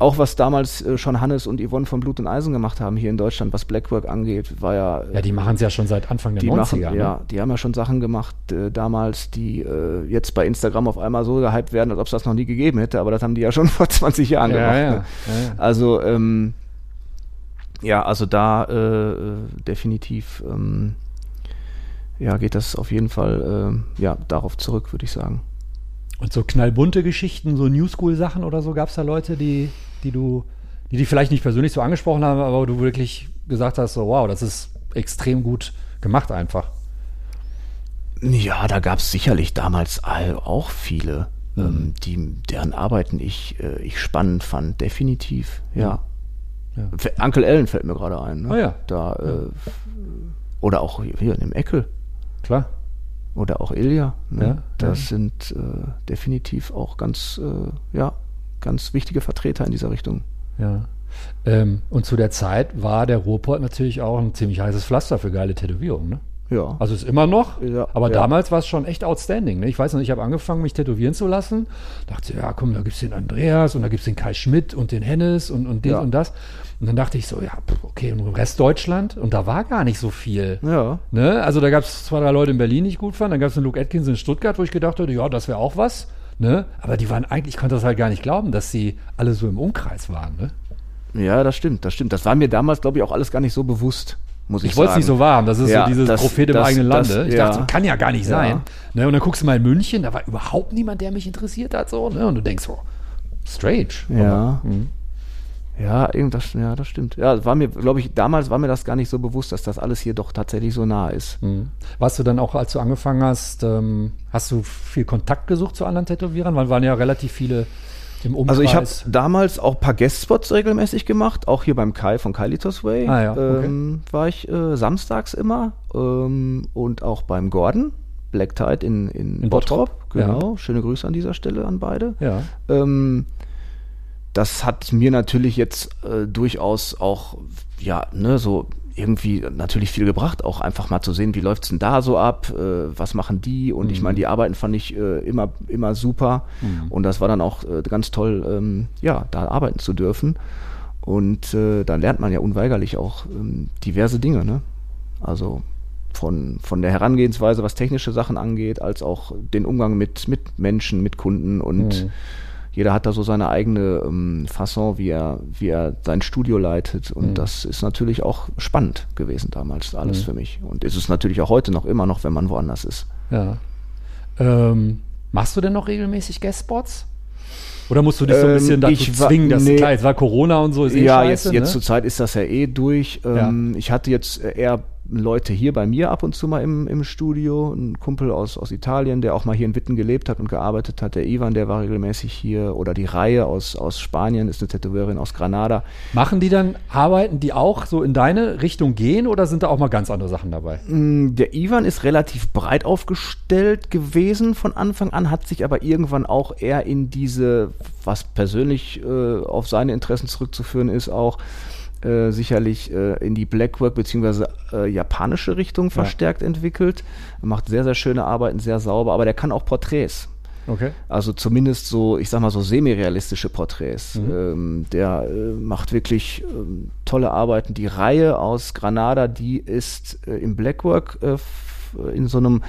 Auch was damals äh, schon Hannes und Yvonne von Blut und Eisen gemacht haben hier in Deutschland, was Blackwork angeht, war ja. äh, Ja, die machen es ja schon seit Anfang der die 90er. machen, ne? ja, die haben ja schon Sachen gemacht äh, damals, die äh, jetzt bei Instagram auf einmal so gehypt werden, als ob es das noch nie gegeben hätte, aber das haben die ja schon vor 20 Jahren Ja, gemacht. Ne? Also, ähm, ja, also da äh, äh, definitiv, ähm, ja, geht das auf jeden Fall, äh, ja, darauf zurück, würde ich sagen. Und so knallbunte Geschichten, so New School-Sachen oder so, gab es da Leute, die, die du, die dich vielleicht nicht persönlich so angesprochen haben, aber wo du wirklich gesagt hast, so wow, das ist extrem gut gemacht einfach. Ja, da gab es sicherlich damals auch viele, Mhm. ähm, die, deren Arbeiten ich, äh, ich spannend fand, definitiv, ja. Ja. Uncle Ellen fällt mir gerade ein. Ne? Ah ja. Da, äh, oder auch hier, hier in dem Eckel. Klar. Oder auch Ilja. Ne? Ja, das sind äh, definitiv auch ganz, äh, ja, ganz wichtige Vertreter in dieser Richtung. Ja. Ähm, und zu der Zeit war der Ruhrpott natürlich auch ein ziemlich heißes Pflaster für geile Tätowierungen, ne? Ja. Also ist immer noch, Ja, aber ja. damals war es schon echt outstanding. Ne? Ich weiß noch, ich habe angefangen, mich tätowieren zu lassen. Dachte, ja, komm, da gibt es den Andreas und da gibt es den Kai Schmidt und den Hennes und, und den und das. Und dann dachte ich so, ja, okay, und im Rest Deutschland. Und da war gar nicht so viel. ja. Ne? Also da gab es zwei, drei Leute in Berlin, die ich gut fand. Dann gab es einen Luke Atkins in Stuttgart, wo ich gedacht hatte, ja, das wäre auch was. Ne? Aber die waren eigentlich, ich konnte das halt gar nicht glauben, dass sie alle so im Umkreis waren. Ne? Ja, das stimmt, das stimmt. Das war mir damals, glaube ich, auch alles gar nicht so bewusst, muss ich, Ich wollte es nicht so warm. Das ist Ja, so dieses das- Prophet im das- eigenen das- Lande. ich ja. dachte, so, kann ja gar nicht Ja. sein. Ne, und dann guckst du mal in München, da war überhaupt niemand, der mich interessiert hat. So, ne? Und du denkst so, strange. Ja. Aber, mhm. Ja, irgendwas, ja, das stimmt. Ja, war mir, glaube ich, damals war mir das gar nicht so bewusst, dass das alles hier doch tatsächlich so nah ist. Mhm. Warst du dann auch, als du angefangen hast, ähm, hast du viel Kontakt gesucht zu anderen Tätowierern? Weil waren ja relativ viele im Umkreis. Also ich habe damals auch ein paar Guestspots regelmäßig gemacht, auch hier beim Kai von Kailitos Way. Ah ja, okay. ähm, war ich äh, samstags immer ähm, und auch beim Gordon, Black Tide in, in, In Bottrop, Genau, schöne Grüße an dieser Stelle an beide. Ja. Ähm, das hat mir natürlich jetzt äh, durchaus auch, ja, ne, so irgendwie natürlich viel gebracht, auch einfach mal zu sehen, wie läuft's denn da so ab, äh, was machen die? Und ich meine, die Arbeiten fand ich äh, immer, immer super. Und das war dann auch äh, ganz toll, ähm, ja, da arbeiten zu dürfen. Und äh, da lernt man ja unweigerlich auch ähm, diverse Dinge, ne? Also von, von der Herangehensweise, was technische Sachen angeht, als auch den Umgang mit, mit Menschen, mit Kunden und Mhm. Jeder hat da so seine eigene ähm, Fasson, wie er, wie er sein Studio leitet. Und Mhm. das ist natürlich auch spannend gewesen damals, alles Mhm. für mich. Und ist es natürlich auch heute noch immer noch, wenn man woanders ist. Ja. Ähm, machst du denn noch regelmäßig Guestspots? Oder musst du dich so ein Ähm, bisschen dazu ich wa- zwingen, dass nee. klar, jetzt war Corona und so, ist eh ja, scheiße, jetzt, ne? jetzt zur Zeit ist das ja eh durch. Ähm, Ich hatte jetzt äh, eher Leute hier bei mir ab und zu mal im, im Studio. Ein Kumpel aus, aus Italien, der auch mal hier in Witten gelebt hat und gearbeitet hat. Der Ivan, der war regelmäßig hier. Oder die Reihe aus, aus Spanien, ist eine Tätowiererin aus Granada. Machen die dann Arbeiten, die auch so in deine Richtung gehen oder sind da auch mal ganz andere Sachen dabei? Mm, Der Ivan ist relativ breit aufgestellt gewesen von Anfang an, hat sich aber irgendwann auch eher in diese, was persönlich äh, auf seine Interessen zurückzuführen ist, auch äh, sicherlich äh, in die Blackwork bzw. Äh, japanische Richtung verstärkt entwickelt. Er macht sehr, sehr schöne Arbeiten, sehr sauber, aber der kann auch Porträts. Okay. Also zumindest so, ich sag mal so semi-realistische Porträts. Ähm, der äh, macht wirklich ähm, tolle Arbeiten. Die Reihe aus Granada, die ist äh, im Blackwork äh, in so einem,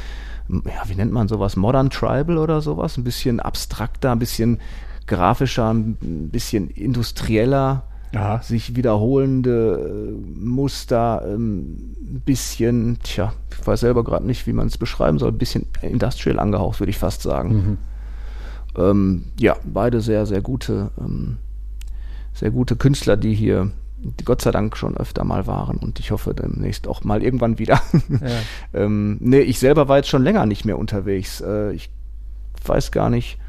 ja, wie nennt man sowas, Modern Tribal oder sowas, ein bisschen abstrakter, ein bisschen grafischer, ein bisschen industrieller Aha. sich wiederholende äh, Muster, ähm, ein bisschen, tja, ich weiß selber gerade nicht, wie man es beschreiben soll, ein bisschen industrial angehaucht, würde ich fast sagen. Ähm, ja, beide sehr, sehr gute, ähm, sehr gute Künstler, die hier Gott sei Dank schon öfter mal waren und ich hoffe demnächst auch mal irgendwann wieder. Ja. ähm, nee, ich selber war jetzt schon länger nicht mehr unterwegs. Äh, ich weiß gar nicht.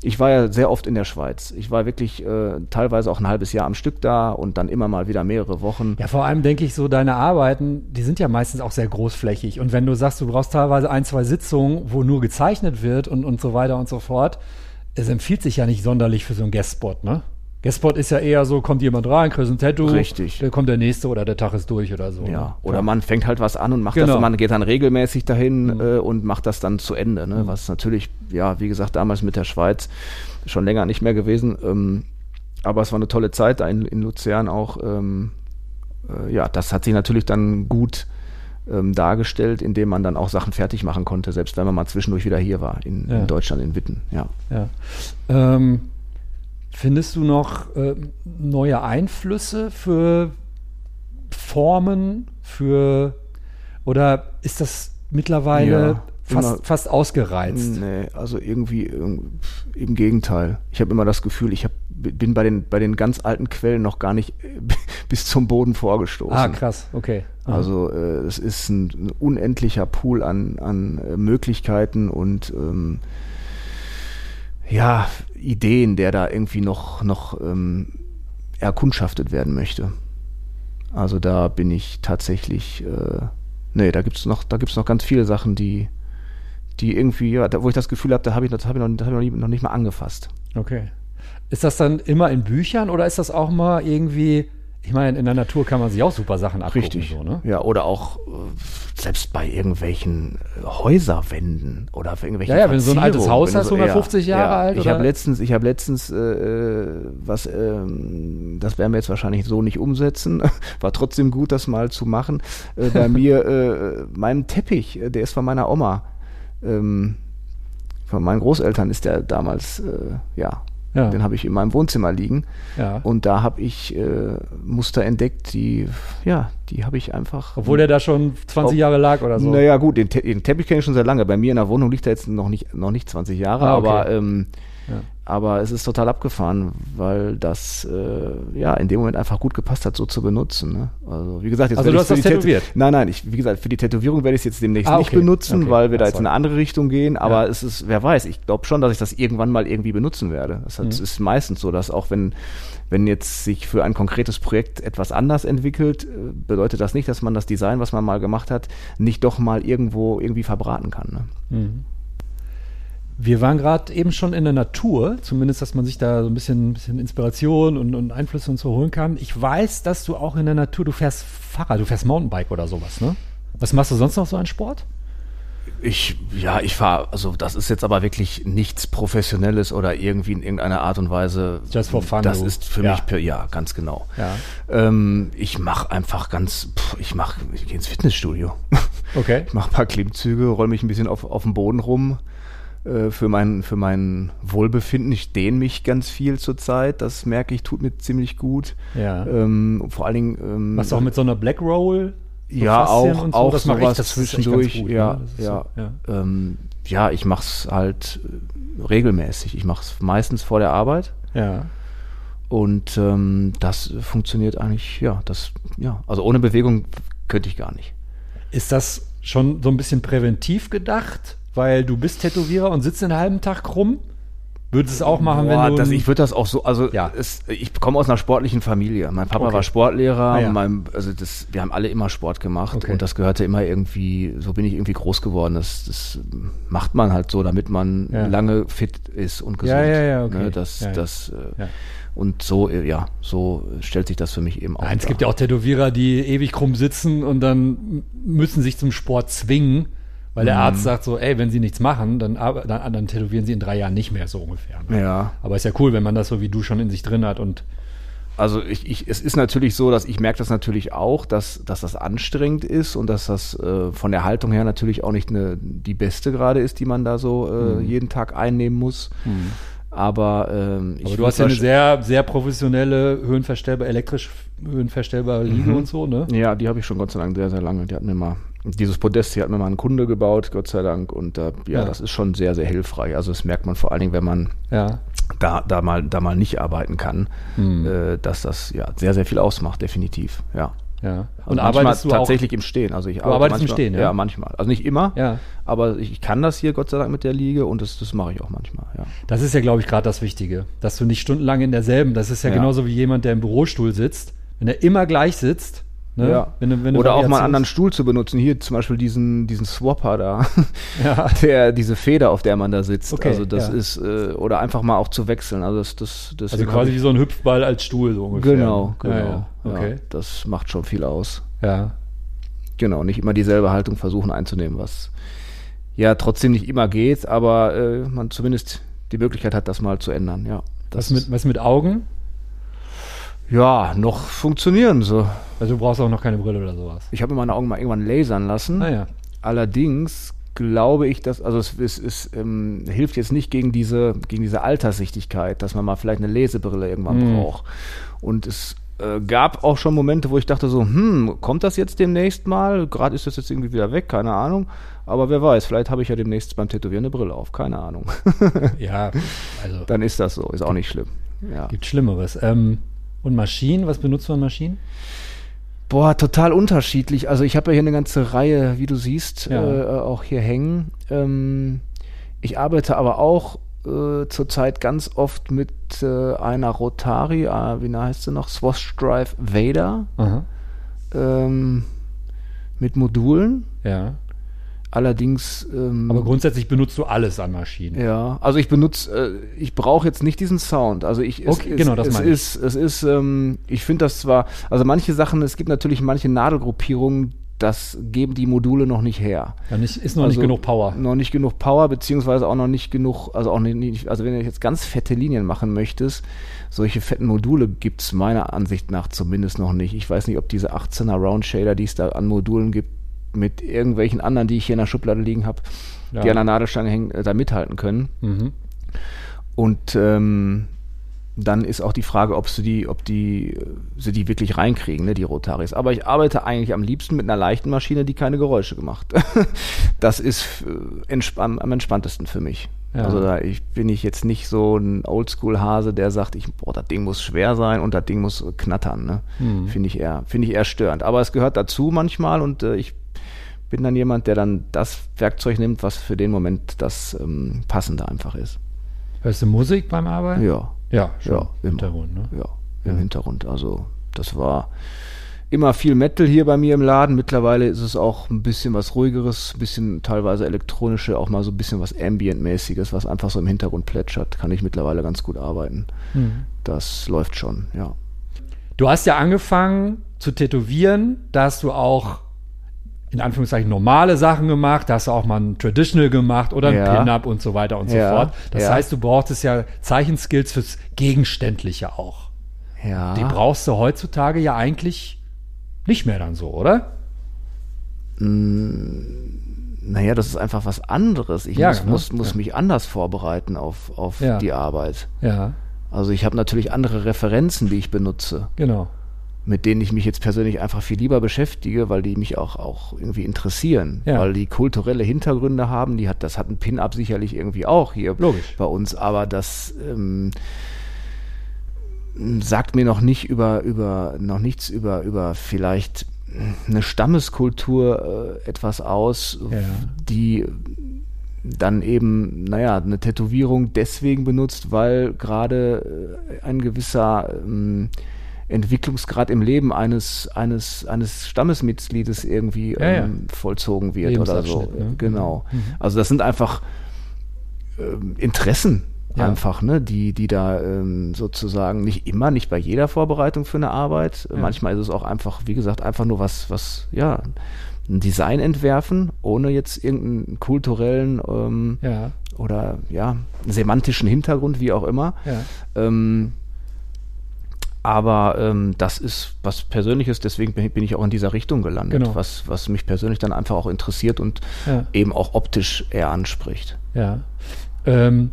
Ich war ja sehr oft in der Schweiz. Ich war wirklich äh, teilweise auch ein halbes Jahr am Stück da und dann immer mal wieder mehrere Wochen. Ja, vor allem denke ich so, deine Arbeiten, die sind ja meistens auch sehr großflächig. Und wenn du sagst, du brauchst teilweise ein, zwei Sitzungen, wo nur gezeichnet wird und, und so weiter und so fort, es empfiehlt sich ja nicht sonderlich für so einen Guestspot, ne? Guestspot ist ja eher so, kommt jemand rein, kriegst ein Tattoo, Richtig. dann kommt der nächste oder der Tag ist durch oder so. Ja, ne? oder man fängt halt was an und macht Genau. das, man geht dann regelmäßig dahin äh, und macht das dann zu Ende. Ne? Was natürlich, ja, wie gesagt, damals mit der Schweiz schon länger nicht mehr gewesen. Ähm, aber es war eine tolle Zeit da in, in Luzern auch. Ähm, äh, ja, das hat sich natürlich dann gut ähm, dargestellt, indem man dann auch Sachen fertig machen konnte, selbst wenn man mal zwischendurch wieder hier war, in, Ja. in Deutschland, in Witten. Ja. Ja. Ähm, findest du noch äh, neue Einflüsse für Formen, für oder ist das mittlerweile Ja, fast, fast ausgereizt? Nee, also irgendwie ähm, im Gegenteil. Ich habe immer das Gefühl, ich hab, bin bei den, bei den ganz alten Quellen noch gar nicht äh, bis zum Boden vorgestoßen. Ah, krass, okay. Aha. Also äh, es ist ein, ein unendlicher Pool an, an äh, Möglichkeiten und ähm, ja, Ideen, der da irgendwie noch, noch ähm, erkundschaftet werden möchte. Also da bin ich tatsächlich, äh, nee, da gibt's noch, da gibt's noch ganz viele Sachen, die, die irgendwie, ja, da, wo ich das Gefühl habe, da habe ich, hab ich, noch, hab ich noch, noch nicht mal angefasst. Okay. Ist das dann immer in Büchern oder ist das auch mal irgendwie, ich meine, in der Natur kann man sich auch super Sachen abgucken. Richtig. So, ne? Ja, oder auch äh, selbst bei irgendwelchen äh, Häuserwänden oder auf irgendwelchen Ja, ja, wenn du so ein altes Haus hast, du 150 Jahre alt, Ich habe letztens, ich habe letztens äh, äh, was, ähm, das werden wir jetzt wahrscheinlich so nicht umsetzen. War trotzdem gut, das mal zu machen. Äh, bei mir, äh, meinem Teppich, äh, der ist von meiner Oma. Ähm, von meinen Großeltern ist der damals, äh, ja, Ja. den habe ich in meinem Wohnzimmer liegen. ja. Und da habe ich äh, Muster entdeckt, die, ja, die habe ich einfach. Obwohl der da schon 20 Ob- Jahre lag oder so. Naja, gut, den, Te den Teppich kenne ich schon sehr lange. Bei mir in der Wohnung liegt er jetzt noch nicht, noch nicht 20 Jahre, Ah, okay. aber, ähm, Ja. aber es ist total abgefahren, weil das äh, ja in dem Moment einfach gut gepasst hat, so zu benutzen. Ne? Also, wie gesagt, jetzt Also du hast das tätowiert? Nein, nein, ich, wie gesagt, für die Tätowierung werde ich es jetzt demnächst Ah, nicht okay. benutzen, Okay. weil wir da jetzt in eine andere Richtung gehen. Aber Ja. es ist, wer weiß, ich glaube schon, dass ich das irgendwann mal irgendwie benutzen werde. Hat, Mhm. ist meistens so, dass auch wenn wenn jetzt sich für ein konkretes Projekt etwas anders entwickelt, äh, bedeutet das nicht, dass man das Design, was man mal gemacht hat, nicht doch mal irgendwo irgendwie verbraten kann. Ne? Mhm. Wir waren gerade eben schon in der Natur, zumindest, dass man sich da so ein bisschen, bisschen Inspiration und, und Einflüsse und so holen kann. Ich weiß, dass du auch in der Natur, du fährst Fahrrad, du fährst Mountainbike oder sowas, ne? Was machst du sonst noch so an Sport? Ich, ja, ich fahre, also das ist jetzt aber wirklich nichts Professionelles oder irgendwie in irgendeiner Art und Weise. Just for fun, Das ist für Ja. mich, per, ja, ganz genau. Ja. Ähm, ich mache einfach ganz, pff, ich mache, ich gehe ins Fitnessstudio. Okay. Ich mache ein paar Klimmzüge, roll mich ein bisschen auf, auf dem Boden rum. Äh, für mein, für mein Wohlbefinden. Ich dehne mich ganz viel zurzeit. Das merke ich, tut mir ziemlich gut. Ja. Ähm, vor allen Dingen. Ähm, Machst du auch mit so einer Black Roll? So ja, auch, so? auch Das echt ganz zwischendurch. gut, ja, ne? Ja. so, ja. Ähm, ja, ich mach's halt äh, regelmäßig. Ich mach's meistens vor der Arbeit. Ja. Und ähm, das funktioniert eigentlich, ja, das, ja, also ohne Bewegung könnte ich gar nicht. Ist das schon so ein bisschen präventiv gedacht? Weil du bist Tätowierer und sitzt den halben Tag krumm? Würdest du es auch machen, Boah, wenn du. das, ich würde das auch so, also Ja. es, ich komme aus einer sportlichen Familie. Mein Papa Okay. war Sportlehrer, Ah, ja. mein, also das, wir haben alle immer Sport gemacht Okay. und das gehörte immer irgendwie, so bin ich irgendwie groß geworden. Das, das macht man halt so, damit man Ja. lange fit ist und gesund. Ja, ja, ja, okay. Ne, das, das, äh, Ja. Und so, äh, ja, so stellt sich das für mich eben auch. Nein, es gibt ja auch Tätowierer, die ewig krumm sitzen und dann müssen sich zum Sport zwingen, weil der Mhm. Arzt sagt so, ey, wenn sie nichts machen, dann, dann, dann tätowieren sie in drei Jahren nicht mehr so ungefähr. ne? Ja. Aber ist ja cool, wenn man das so wie du schon in sich drin hat und Also ich, ich, es ist natürlich so, dass ich merke das natürlich auch, dass, dass das anstrengend ist und dass das äh, von der Haltung her natürlich auch nicht eine, die beste gerade ist, die man da so äh, Mhm. jeden Tag einnehmen muss. Aber, ähm, ich Aber du hast ja eine sehr, sehr professionelle, höhenverstellbare, elektrisch höhenverstellbare Liege Mhm. und so, ne? Ja, die habe ich schon Gott sei Dank sehr, sehr lange. Die hat mir mal, dieses Podest hier hat mir mal ein Kunde gebaut, Gott sei Dank. Und äh, ja, Ja. das ist schon sehr, sehr hilfreich. Also das merkt man vor allen Dingen, wenn man Ja. da, da, mal, da mal nicht arbeiten kann, Hm. äh, dass das ja sehr, sehr viel ausmacht, definitiv. Ja. Ja. Also Und manchmal arbeitest du tatsächlich im Stehen. Also ich Du arbeitest im Stehen, ja? ja? manchmal. Also nicht immer, auch? Ja. aber ich, ich kann das hier Gott sei Dank mit der Liege und das, das mache ich auch manchmal. Ja. Das ist ja, glaube ich, gerade das Wichtige, dass du nicht stundenlang in derselben, das ist ja, Ja. genauso wie jemand, der im Bürostuhl sitzt, wenn er immer gleich sitzt, ne? Ja. wenn, du- wenn du Oder auch mal einen anderen Stuhl zu benutzen. Hier zum Beispiel diesen, diesen Swapper da, Ja. der, diese Feder, auf der man da sitzt. Okay, also das ja. ist, äh, oder einfach mal auch zu wechseln. Also das, das, das Also quasi wie so ein Hüpfball als Stuhl so ungefähr. Genau, genau. Ja. Okay. Das macht schon viel aus. Ja. Genau, nicht immer dieselbe Haltung versuchen einzunehmen, was ja trotzdem nicht immer geht, aber äh, man zumindest die Möglichkeit hat, das mal zu ändern. Ja, Was mit, was mit Augen? Ja noch funktionieren so. Also du brauchst auch noch keine Brille oder sowas. Ich habe mir meine Augen mal irgendwann lasern lassen. Naja. Allerdings glaube ich, dass also es, es, es ähm, hilft jetzt nicht gegen diese gegen diese Alterssichtigkeit, dass man mal vielleicht eine Lesebrille irgendwann Hm. braucht. Und es äh, gab auch schon Momente, wo ich dachte so, hm, kommt das jetzt demnächst mal? Gerade ist das jetzt irgendwie wieder weg, keine Ahnung. Aber wer weiß, vielleicht habe ich ja demnächst beim Tätowieren eine Brille auf, keine Ahnung. Ja, also Dann ist das so, ist auch nicht schlimm. Ja. gibt Schlimmeres. Ähm, und Maschinen, was benutzt du an Maschinen? Boah, total unterschiedlich. Also ich habe ja hier eine ganze Reihe, wie du siehst, Ja. äh, auch hier hängen. Ähm, ich arbeite aber auch äh, zurzeit ganz oft mit äh, einer Rotari, äh, wie heißt sie noch? Swash Drive Vader ähm, mit Modulen. Ja. Allerdings. Ähm, Aber grundsätzlich benutzt du alles an Maschinen. Ja, also ich benutze, äh, ich brauche jetzt nicht diesen Sound. Also ich, es, Okay, es, genau, das es meine ich. ist, es ist, ähm, ich finde das zwar, also manche Sachen, es gibt natürlich manche Nadelgruppierungen, das geben die Module noch nicht her. Ja, nicht, ist noch nicht Also genug Power. Noch nicht genug Power, beziehungsweise auch noch nicht genug, also auch nicht- nicht, also wenn du jetzt ganz fette Linien machen möchtest, solche fetten Module gibt's meiner Ansicht nach zumindest noch nicht. Ich weiß nicht, ob diese 18er Round Shader, die es da an Modulen gibt, mit irgendwelchen anderen, die ich hier in der Schublade liegen habe, Ja. die an der Nadelstange hängen, äh, da mithalten können. Mhm. Und ähm, dann ist auch die Frage, ob sie die, ob die, sie die wirklich reinkriegen, ne, die Rotaris. Aber ich arbeite eigentlich am liebsten mit einer leichten Maschine, die keine Geräusche gemacht. das ist äh, entsp am, entspanntesten für mich. Ja. Also da ich, bin ich jetzt nicht so ein Oldschool-Hase, der sagt, ich, boah, das Ding muss schwer sein und das Ding muss knattern. Ne? Mhm. Finde ich eher, finde ich eher störend. Aber es gehört dazu manchmal und äh, ich bin dann jemand, der dann das Werkzeug nimmt, was für den Moment das ähm, passende einfach ist. Hörst du Musik beim Arbeiten? Ja. Ja, schon. Ja, Im. Hintergrund, ne? Ja, im Ja. Hintergrund. Also das war immer viel Metal hier bei mir im Laden. Mittlerweile ist es auch ein bisschen was ruhigeres, ein bisschen teilweise elektronische, auch mal so ein bisschen was Ambient-mäßiges, was einfach so im Hintergrund plätschert. Kann ich mittlerweile ganz gut arbeiten. Mhm. Das läuft schon, ja. Du hast ja angefangen zu tätowieren, da hast du auch in Anführungszeichen normale Sachen gemacht, da hast du auch mal ein Traditional gemacht oder ein Ja. Pin-Up und so weiter und Ja, so fort. Das ja. heißt, du brauchtest ja Zeichenskills fürs Gegenständliche auch. Ja. Die brauchst du heutzutage ja eigentlich nicht mehr dann so, oder? naja, das ist einfach was anderes. Ich muss, genau. muss, muss mich anders vorbereiten auf, auf die Arbeit. Ja, Also ich habe natürlich andere Referenzen, die ich benutze, genau. Mit denen ich mich jetzt persönlich einfach viel lieber beschäftige, weil die mich auch, auch irgendwie interessieren, Ja. weil die kulturelle Hintergründe haben. Die hat, das hat ein Pin-Up sicherlich irgendwie auch hier Logisch. bei uns, aber das ähm, sagt mir noch nicht über, über noch nichts über, über vielleicht eine Stammeskultur äh, etwas aus, Ja. die dann eben, naja, eine Tätowierung deswegen benutzt, weil gerade äh, ein gewisser ähm, Entwicklungsgrad im Leben eines, eines, eines Stammesmitgliedes irgendwie Ja, ja. ähm, vollzogen wird oder so. Ne? Genau. Mhm. Also das sind einfach ähm, Interessen Ja. einfach, ne, die, die da ähm, sozusagen nicht immer, nicht bei jeder Vorbereitung für eine Arbeit. Manchmal ist es auch einfach, wie gesagt, einfach nur was, was, ja, ein Design entwerfen, ohne jetzt irgendeinen kulturellen ähm, Ja, oder ja, semantischen Hintergrund, wie auch immer. ja. Ähm, aber ähm, das ist was Persönliches, deswegen bin bin ich auch in dieser Richtung gelandet, Genau. was, was mich persönlich dann einfach auch interessiert und Ja. eben auch optisch eher anspricht. Ja. Ähm,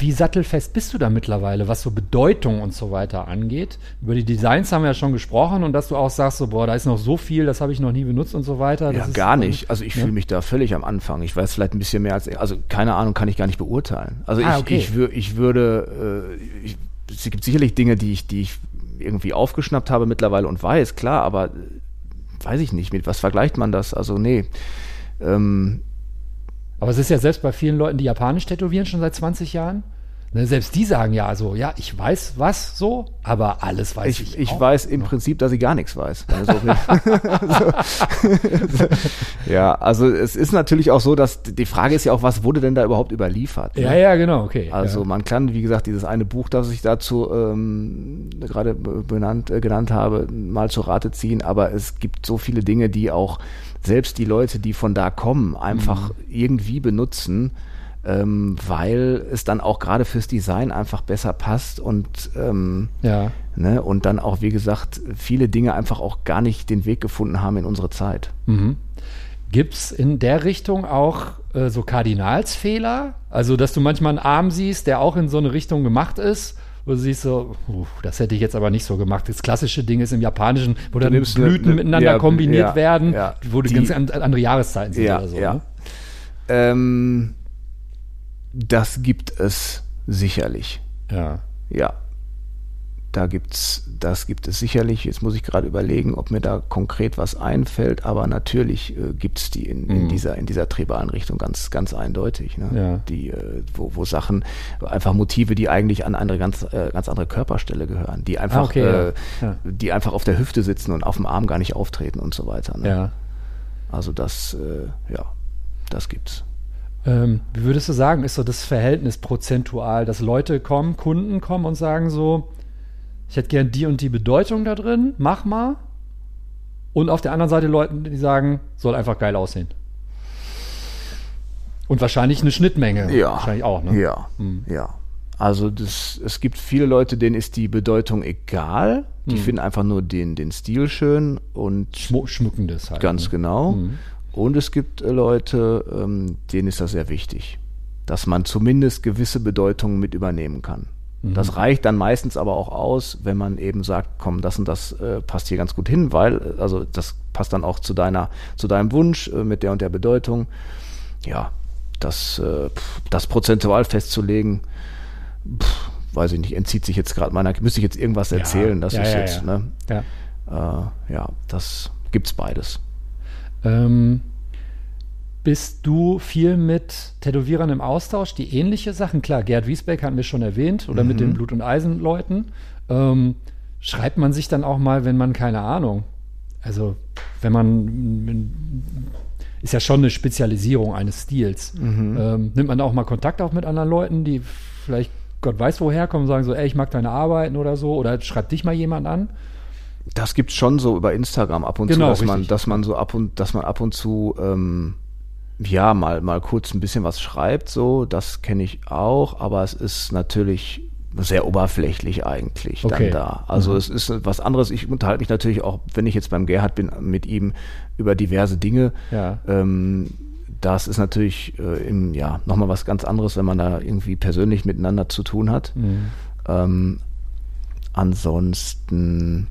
wie sattelfest bist du da mittlerweile, was so Bedeutung und so weiter angeht? Über die Designs haben wir ja schon gesprochen und dass du auch sagst, so, boah, da ist noch so viel, das habe ich noch nie benutzt und so weiter. Ja, gar nicht. Also ich Ja. fühle mich da völlig am Anfang. Ich weiß vielleicht ein bisschen mehr als, also keine Ahnung, kann ich gar nicht beurteilen. Also Ah, ich, okay. ich, ich würde, äh, ich, es gibt sicherlich Dinge, die ich, die ich irgendwie aufgeschnappt habe mittlerweile und weiß, klar, aber äh, weiß ich nicht, mit was vergleicht man das? Also nee. Ähm, Aber es ist ja selbst bei vielen Leuten, die japanisch tätowieren, schon seit 20 Jahren. Ne, selbst die sagen ja so, ja, ich weiß was so, aber alles weiß ich. ich, ich auch. weiß im Prinzip, dass ich gar nichts weiß. wenn du so willst. so. ja, also es ist natürlich auch so, dass die Frage ist ja auch, was wurde denn da überhaupt überliefert? ne? Ja, ja, genau, okay. Also ja. man kann, wie gesagt, dieses eine Buch, das ich dazu ähm, gerade be- benannt, äh, genannt habe, mal zur Rate ziehen, aber es gibt so viele Dinge, die auch selbst die Leute, die von da kommen, einfach irgendwie benutzen, ähm, weil es dann auch gerade fürs Design einfach besser passt und ähm, ja. ne, und dann auch, wie gesagt, viele Dinge einfach auch gar nicht den Weg gefunden haben in unsere Zeit. Mhm. Gibt es in der Richtung auch äh, so Kardinalsfehler? Also, dass du manchmal einen Arm siehst, der auch in so eine Richtung gemacht ist, wo du siehst so, uh, das hätte ich jetzt aber nicht so gemacht. Das klassische Ding ist im Japanischen, wo dann Blüten eine- miteinander ja, kombiniert ja, werden, ja. wo die, Die- ganz an, andere Jahreszeiten sind Ja, oder so. ja. Ne? Ähm, das gibt es sicherlich. ja. Ja. Da gibt's, das gibt es sicherlich. Jetzt muss ich gerade überlegen, ob mir da konkret was einfällt, aber natürlich äh, gibt's die in, in Mhm. dieser, in dieser tribalen Richtung ganz, ganz eindeutig. Ne? Ja. Die, äh, wo, wo Sachen, einfach Motive, die eigentlich an eine ganz, äh, ganz andere Körperstelle gehören, die einfach, Ah, okay, äh, ja. Ja. die einfach auf der Hüfte sitzen und auf dem Arm gar nicht auftreten und so weiter. Ne? ja. Also das, äh, ja, das gibt's. Ähm, wie würdest du sagen, ist so das Verhältnis prozentual, dass Leute kommen, Kunden kommen und sagen so, ich hätte gern die und die Bedeutung da drin, mach mal. Und auf der anderen Seite Leute, die sagen, soll einfach geil aussehen. Und wahrscheinlich eine Schnittmenge. Ja. Wahrscheinlich auch, ne? Ja, Mhm. ja. Also das, es gibt viele Leute, denen ist die Bedeutung egal. Die Mhm. finden einfach nur den, den Stil schön und Schmu schmückendes halt. ganz ne? genau. Mhm. Und es gibt äh, Leute, ähm, denen ist das sehr wichtig, dass man zumindest gewisse Bedeutungen mit übernehmen kann. Mhm. Das reicht dann meistens aber auch aus, wenn man eben sagt, komm, das und das äh, passt hier ganz gut hin, weil, äh, also das passt dann auch zu deiner, zu deinem Wunsch mit der und der Bedeutung. Ja, das, äh, das prozentual festzulegen, pf, weiß ich nicht, entzieht sich jetzt gerade meiner, müsste ich jetzt irgendwas Ja. erzählen, das Ja, ist ja, jetzt, ja. ne? Ja. Äh, ja, das gibt's beides. Ähm, bist du viel mit Tätowierern im Austausch, die ähnliche Sachen? Klar, Gerd Wiesbeck hatten wir schon erwähnt oder mit Mhm. den Blut- und Eisenleuten. Ähm, schreibt man sich dann auch mal, wenn man, keine Ahnung, also wenn man, ist ja schon eine Spezialisierung eines Stils. Mhm. Ähm, nimmt man auch mal Kontakt auf mit anderen Leuten, die vielleicht Gott weiß woher kommen und sagen so, ey, ich mag deine Arbeiten oder so, oder schreibt dich mal jemand an? Das gibt's schon so über Instagram ab und Genau, zu, dass man, dass man so ab und, dass man ab und zu ähm, ja mal mal kurz ein bisschen was schreibt. So, das kenne ich auch, aber es ist natürlich sehr oberflächlich eigentlich Okay. dann da. Also Mhm. es ist was anderes. Ich unterhalte mich natürlich auch, wenn ich jetzt beim Gerhard bin, mit ihm über diverse Dinge. Ja. Ähm, das ist natürlich äh, im, ja, nochmal was ganz anderes, wenn man da irgendwie persönlich miteinander zu tun hat. Mhm. Ähm, ansonsten,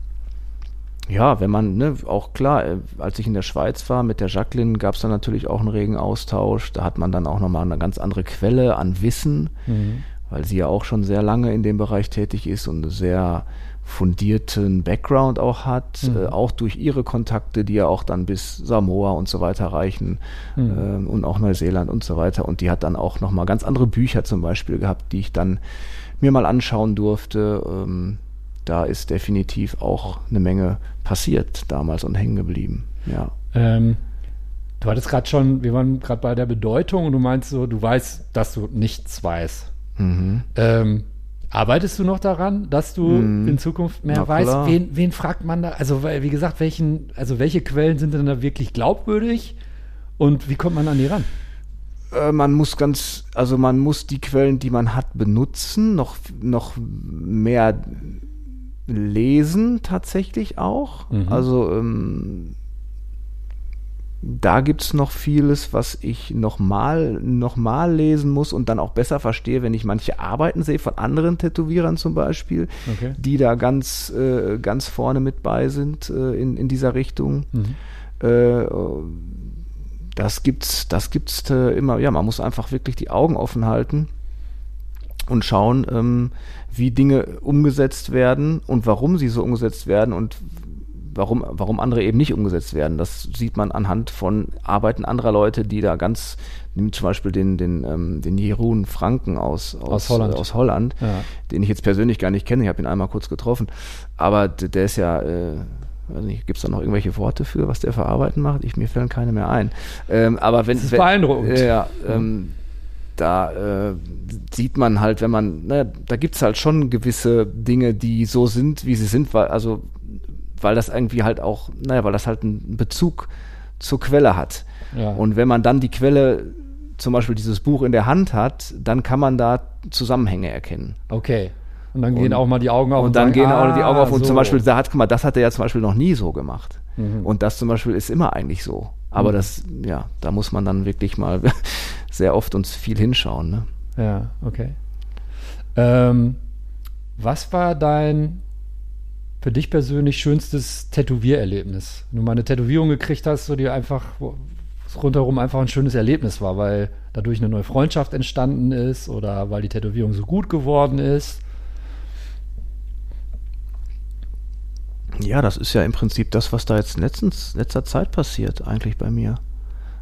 ja, wenn man, ne, auch klar, äh, als ich in der Schweiz war mit der Jacqueline, gab es dann natürlich auch einen regen Austausch. Da hat man dann auch nochmal eine ganz andere Quelle an Wissen, Mhm. weil sie ja auch schon sehr lange in dem Bereich tätig ist und einen sehr fundierten Background auch hat, Mhm. äh, auch durch ihre Kontakte, die ja auch dann bis Samoa und so weiter reichen Mhm. ähm, und auch Neuseeland und so weiter. Und die hat dann auch nochmal ganz andere Bücher zum Beispiel gehabt, die ich dann mir mal anschauen durfte. Ähm, da ist definitiv auch eine Menge passiert damals und hängen geblieben. Ja. Ähm, du hattest gerade schon, wir waren gerade bei der Bedeutung und du meinst so, du weißt, dass du nichts weißt. Mhm. Ähm, arbeitest du noch daran, dass du Mhm. in Zukunft mehr Na weißt? klar. Wen, wen fragt man da? Also, wie gesagt, welchen, also welche Quellen sind denn da wirklich glaubwürdig und wie kommt man an die ran? Äh, man muss ganz, also man muss die Quellen, die man hat, benutzen, noch, noch mehr lesen tatsächlich auch. Mhm. Also ähm, da gibt es noch vieles, was ich nochmal noch mal lesen muss und dann auch besser verstehe, wenn ich manche Arbeiten sehe von anderen Tätowierern zum Beispiel, Okay. die da ganz, äh, ganz vorne mit bei sind äh, in, in dieser Richtung. Mhm. Äh, das gibt's, das gibt's äh, immer. Ja, man muss einfach wirklich die Augen offen halten und schauen, ähm, wie Dinge umgesetzt werden und warum sie so umgesetzt werden und warum, warum andere eben nicht umgesetzt werden. Das sieht man anhand von Arbeiten anderer Leute, die da ganz, nimmt zum Beispiel den, den, ähm, den Jeroen Franken aus, Aus Holland. Äh, aus Holland Ja. den ich jetzt persönlich gar nicht kenne. Ich habe ihn einmal kurz getroffen. Aber der ist ja, äh, weiß nicht, gibt es da noch irgendwelche Worte für, was der für Arbeiten macht? Ich, mir fällen keine mehr ein. Ähm, aber wenn, Das ist wenn beeindruckend. Ja, ähm, da äh, sieht man halt, wenn man, ne, da gibt es halt schon gewisse Dinge, die so sind, wie sie sind, weil, also, weil das irgendwie halt auch, naja, weil das halt einen Bezug zur Quelle hat. Ja. Und wenn man dann die Quelle, zum Beispiel dieses Buch in der Hand hat, dann kann man da Zusammenhänge erkennen. Okay. Und dann gehen Und- auch mal die Augen auf. Und, dann sagen, gehen auch die ah, Augen auf und so. zum Beispiel, da hat, guck mal, das hat er ja zum Beispiel noch nie so gemacht. Mhm. Und das zum Beispiel ist immer eigentlich so. Aber Mhm. das, ja, da muss man dann wirklich mal sehr oft uns viel hinschauen. Ne? Ja, okay. Ähm, was war dein für dich persönlich schönstes Tätowiererlebnis? Wenn du mal eine Tätowierung gekriegt hast, so die einfach rundherum einfach ein schönes Erlebnis war, weil dadurch eine neue Freundschaft entstanden ist oder weil die Tätowierung so gut geworden ist. Ja, das ist ja im Prinzip das, was da jetzt in letztens, letzter Zeit passiert, eigentlich bei mir.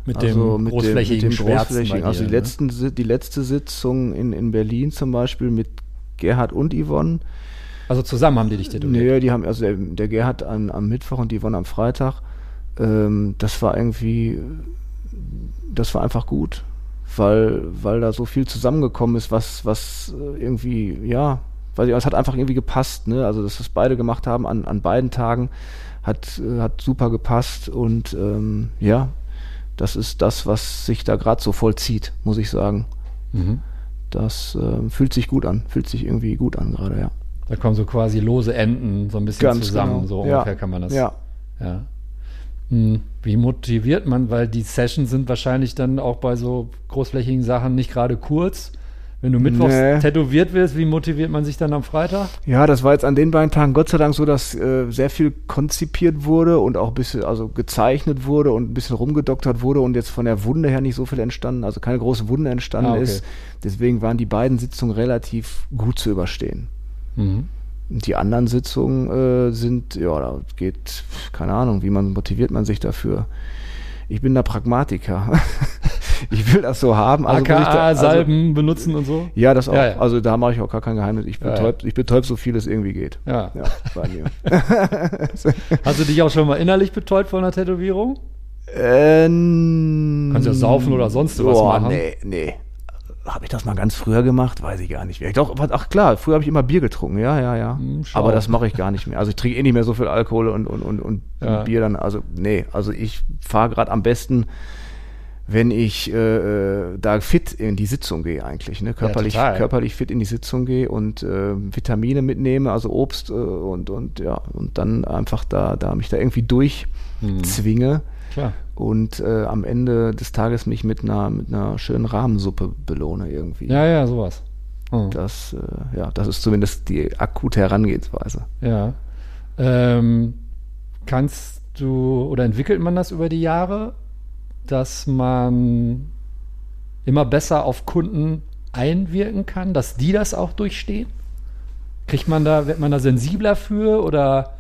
Mit Also dem großflächigen mit dem großflächigen. bei Also dir, die, ne? letzten, die letzte Sitzung in, in Berlin zum Beispiel mit Gerhard und Yvonne. Also zusammen haben die dich tätowiert. Nee, die haben, also der, der Gerhard am, am Mittwoch und die Yvonne am Freitag. Ähm, das war irgendwie, das war einfach gut, weil, weil da so viel zusammengekommen ist, was, was äh, irgendwie, ja, weil es hat einfach irgendwie gepasst, ne? Also, dass das beide gemacht haben an, an beiden Tagen, hat, äh, hat super gepasst und ähm, ja, das ist das, was sich da gerade so vollzieht, muss ich sagen. Mhm. Das äh, fühlt sich gut an, fühlt sich irgendwie gut an gerade, ja. Da kommen so quasi lose Enden so ein bisschen Ganz zusammen, genau. so Ja. ungefähr kann man das. Ja. Ja. Hm, Wie motiviert man, weil die Sessions sind wahrscheinlich dann auch bei so großflächigen Sachen nicht gerade kurz. Wenn du mittwochs Nee. tätowiert wirst, wie motiviert man sich dann am Freitag? Ja, das war jetzt an den beiden Tagen Gott sei Dank so, dass äh, sehr viel konzipiert wurde und auch ein bisschen, also gezeichnet wurde und ein bisschen rumgedoktert wurde und jetzt von der Wunde her nicht so viel entstanden, also keine große Wunde entstanden Ah, okay. ist. Deswegen waren die beiden Sitzungen relativ gut zu überstehen. Mhm. Und die anderen Sitzungen äh, sind, ja, da geht, keine Ahnung, wie man motiviert man sich dafür. Ich bin da Pragmatiker. ich will das so haben. Also AKA, da, also, Salben benutzen und so? Ja, das auch. Ja, ja. Also da mache ich auch gar kein Geheimnis. Ich Ja, betäub, ich betäub so viel es irgendwie geht. Ja. Ja, bei mir. Hast du dich auch schon mal innerlich betäubt von einer Tätowierung? ähm, Kannst ja saufen oder sonst was boah, machen. Nee, nee. Habe ich das mal ganz früher gemacht? Weiß ich gar nicht mehr. Doch, ach klar, früher habe ich immer Bier getrunken, ja, ja, ja. Hm, schau. aber das mache ich gar nicht mehr. Also ich trinke eh nicht mehr so viel Alkohol und, und, und, und Ja. Bier dann. Also nee, also ich fahre gerade am besten wenn ich äh, äh, da fit in die Sitzung gehe eigentlich, ne? körperlich, total. körperlich fit in die Sitzung gehe und äh, Vitamine mitnehme, also Obst äh, und und ja und dann einfach da da mich da irgendwie durchzwinge Klar. und äh, am Ende des Tages mich mit einer mit einer schönen Rahmensuppe belohne irgendwie. Ja, ja, sowas. Hm. Das äh, ja, das ist zumindest die akute Herangehensweise. Ja. Ähm, kannst du oder entwickelt man das über die Jahre, dass man immer besser auf Kunden einwirken kann, dass die das auch durchstehen? Kriegt man da, wird man da sensibler für oder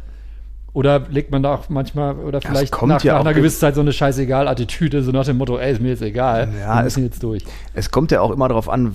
oder legt man da auch manchmal oder es vielleicht kommt nach, ja nach einer ge- gewissen Zeit so eine Scheißegal-Attitüde, so nach dem Motto, ey, ist mir jetzt egal, Ja, wir es- müssen jetzt durch. Es kommt ja auch immer darauf an,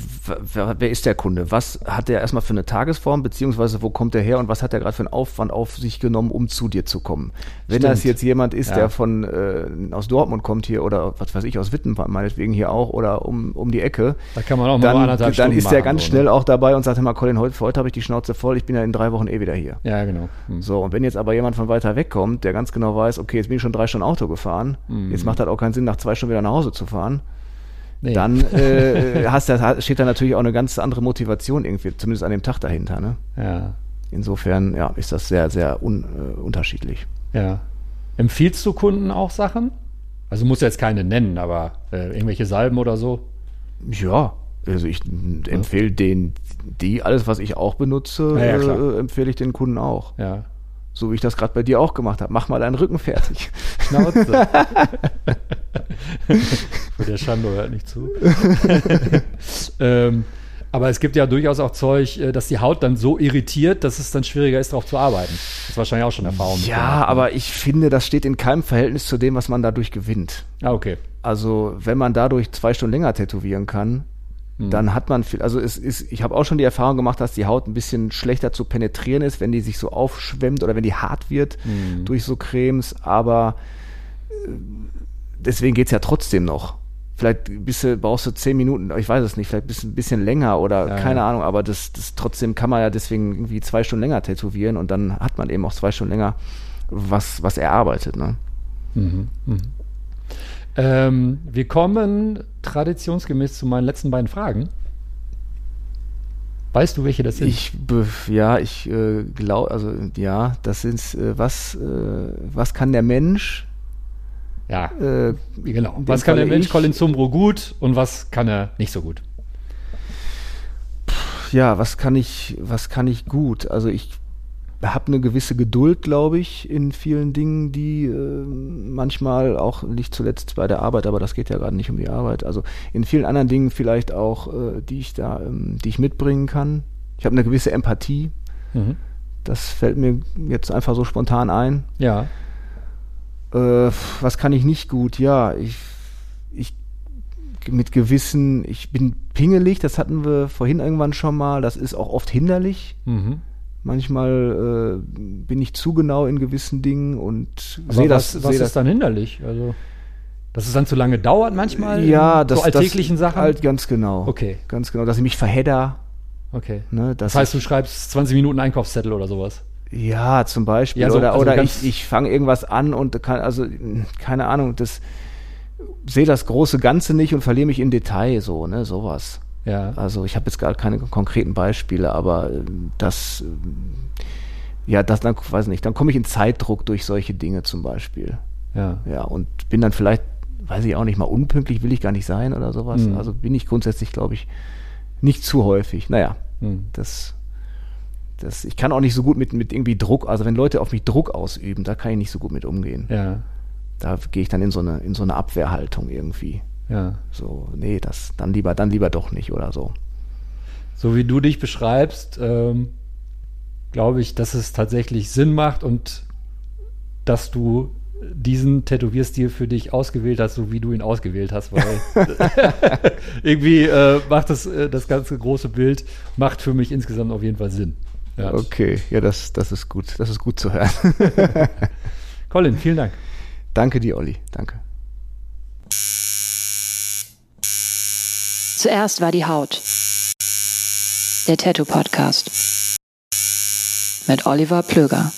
wer, wer ist der Kunde? Was hat der erstmal für eine Tagesform, beziehungsweise wo kommt der her und was hat er gerade für einen Aufwand auf sich genommen, um zu dir zu kommen? Wenn Stimmt. das jetzt jemand ist, Ja. der von äh, aus Dortmund kommt hier oder was weiß ich, aus Witten meinetwegen hier auch oder um, um die Ecke, Da kann man auch mal dann, anderthalb dann Stunden ist der ganz so, schnell ne? auch dabei und sagt immer, Colin, heute, heute habe ich die Schnauze voll, ich bin ja in drei Wochen eh wieder hier. Ja, genau. Hm. So, und wenn jetzt aber jemand von weiter weg kommt, der ganz genau weiß, okay, jetzt bin ich schon drei Stunden Auto gefahren, Mhm. jetzt macht das auch keinen Sinn, nach zwei Stunden wieder nach Hause zu fahren, Nee. dann äh, hast du, steht da natürlich auch eine ganz andere Motivation irgendwie, zumindest an dem Tag dahinter. Ne? Ja, Insofern ja, ist das sehr, sehr un, äh, unterschiedlich. ja. Empfiehlst du Kunden auch Sachen? Also muss jetzt keine nennen, aber äh, irgendwelche Salben oder so? Ja, also ich empfehle den, die, alles was ich auch benutze, Ja, ja, äh, empfehle ich den Kunden auch. Ja. So wie ich das gerade bei dir auch gemacht habe. Mach mal deinen Rücken fertig. Schnauze. Der Schando hört nicht zu. ähm, aber es gibt ja durchaus auch Zeug, äh, dass die Haut dann so irritiert, dass es dann schwieriger ist, darauf zu arbeiten. Das ist wahrscheinlich auch schon Erfahrung. ja, ne? aber ich finde, das steht in keinem Verhältnis zu dem, was man dadurch gewinnt. Ah, okay. Also, wenn man dadurch zwei Stunden länger tätowieren kann, Hm. dann hat man viel, also es ist, ich habe auch schon die Erfahrung gemacht, dass die Haut ein bisschen schlechter zu penetrieren ist, wenn die sich so aufschwemmt oder wenn die hart wird Hm. durch so Cremes, aber äh, deswegen geht's ja trotzdem noch. Vielleicht bist du, brauchst du zehn Minuten, ich weiß es nicht, vielleicht bist du ein bisschen länger oder Ja, keine ja. Ahnung, aber das, das trotzdem kann man ja deswegen irgendwie zwei Stunden länger tätowieren und dann hat man eben auch zwei Stunden länger was, was erarbeitet, ne? Mhm. Mhm. Ähm, wir kommen traditionsgemäß zu meinen letzten beiden Fragen. Weißt du, welche das sind? Ich, ja, ich äh, glaube, also ja, das sind, äh, was, äh, was kann der Mensch? ja, Äh, genau. Was kann der Mensch ich. Colin Zumbro gut und was kann er nicht so gut? ja, was kann ich, was kann ich gut? Also ich habe eine gewisse Geduld, glaube ich, in vielen Dingen, die äh, manchmal auch nicht zuletzt bei der Arbeit, aber das geht ja gerade nicht um die Arbeit. Also in vielen anderen Dingen vielleicht auch, äh, die ich da, ähm, die ich mitbringen kann. Ich habe eine gewisse Empathie. Mhm. Das fällt mir jetzt einfach so spontan ein. Ja. Äh, was kann ich nicht gut? Ja, ich, ich mit gewissen, ich bin pingelig, das hatten wir vorhin irgendwann schon mal, das ist auch oft hinderlich. Mhm. Manchmal äh, bin ich zu genau in gewissen Dingen und sehe das. was, was ist das dann hinderlich? Also, dass es dann zu lange dauert manchmal? ja, in das, so alltäglichen das, Sachen? Halt ganz genau. Okay, Ganz genau, dass ich mich verhedder. okay. Ne, Das heißt, du schreibst 20 Minuten Einkaufszettel oder sowas. ja, zum Beispiel. Ja, so- oder also oder ich, ich fange irgendwas an und kann, also, keine Ahnung, das sehe das große Ganze nicht und verliere mich in Detail, so, ne, sowas. Ja. Also ich habe jetzt gar keine konkreten Beispiele, aber ähm, das, ähm, ja, das dann, weiß nicht, dann komme ich in Zeitdruck durch solche Dinge zum Beispiel. Ja. Ja, und bin dann vielleicht, weiß ich auch nicht mal, unpünktlich will ich gar nicht sein oder sowas. Mhm. Also bin ich grundsätzlich, glaube ich, nicht zu häufig. Naja, Hm. das, das, ich kann auch nicht so gut mit, mit irgendwie Druck, also wenn Leute auf mich Druck ausüben, da kann ich nicht so gut mit umgehen. Ja. Da gehe ich dann in so eine, in so eine Abwehrhaltung irgendwie. Ja. So, nee, das, dann lieber, dann lieber doch nicht oder so. So wie du dich beschreibst, ähm, glaube ich, dass es tatsächlich Sinn macht und dass du diesen Tätowierstil für dich ausgewählt hast, so wie du ihn ausgewählt hast, weil irgendwie äh, macht das, äh, das ganze große Bild, macht für mich insgesamt auf jeden Fall Sinn. Ja. Okay, ja, das, das ist gut. Das ist gut zu hören. Colin, vielen Dank. Danke dir, Olli. Danke. Zuerst war die Haut. Der Tattoo Podcast. Mit Oliver Plöger.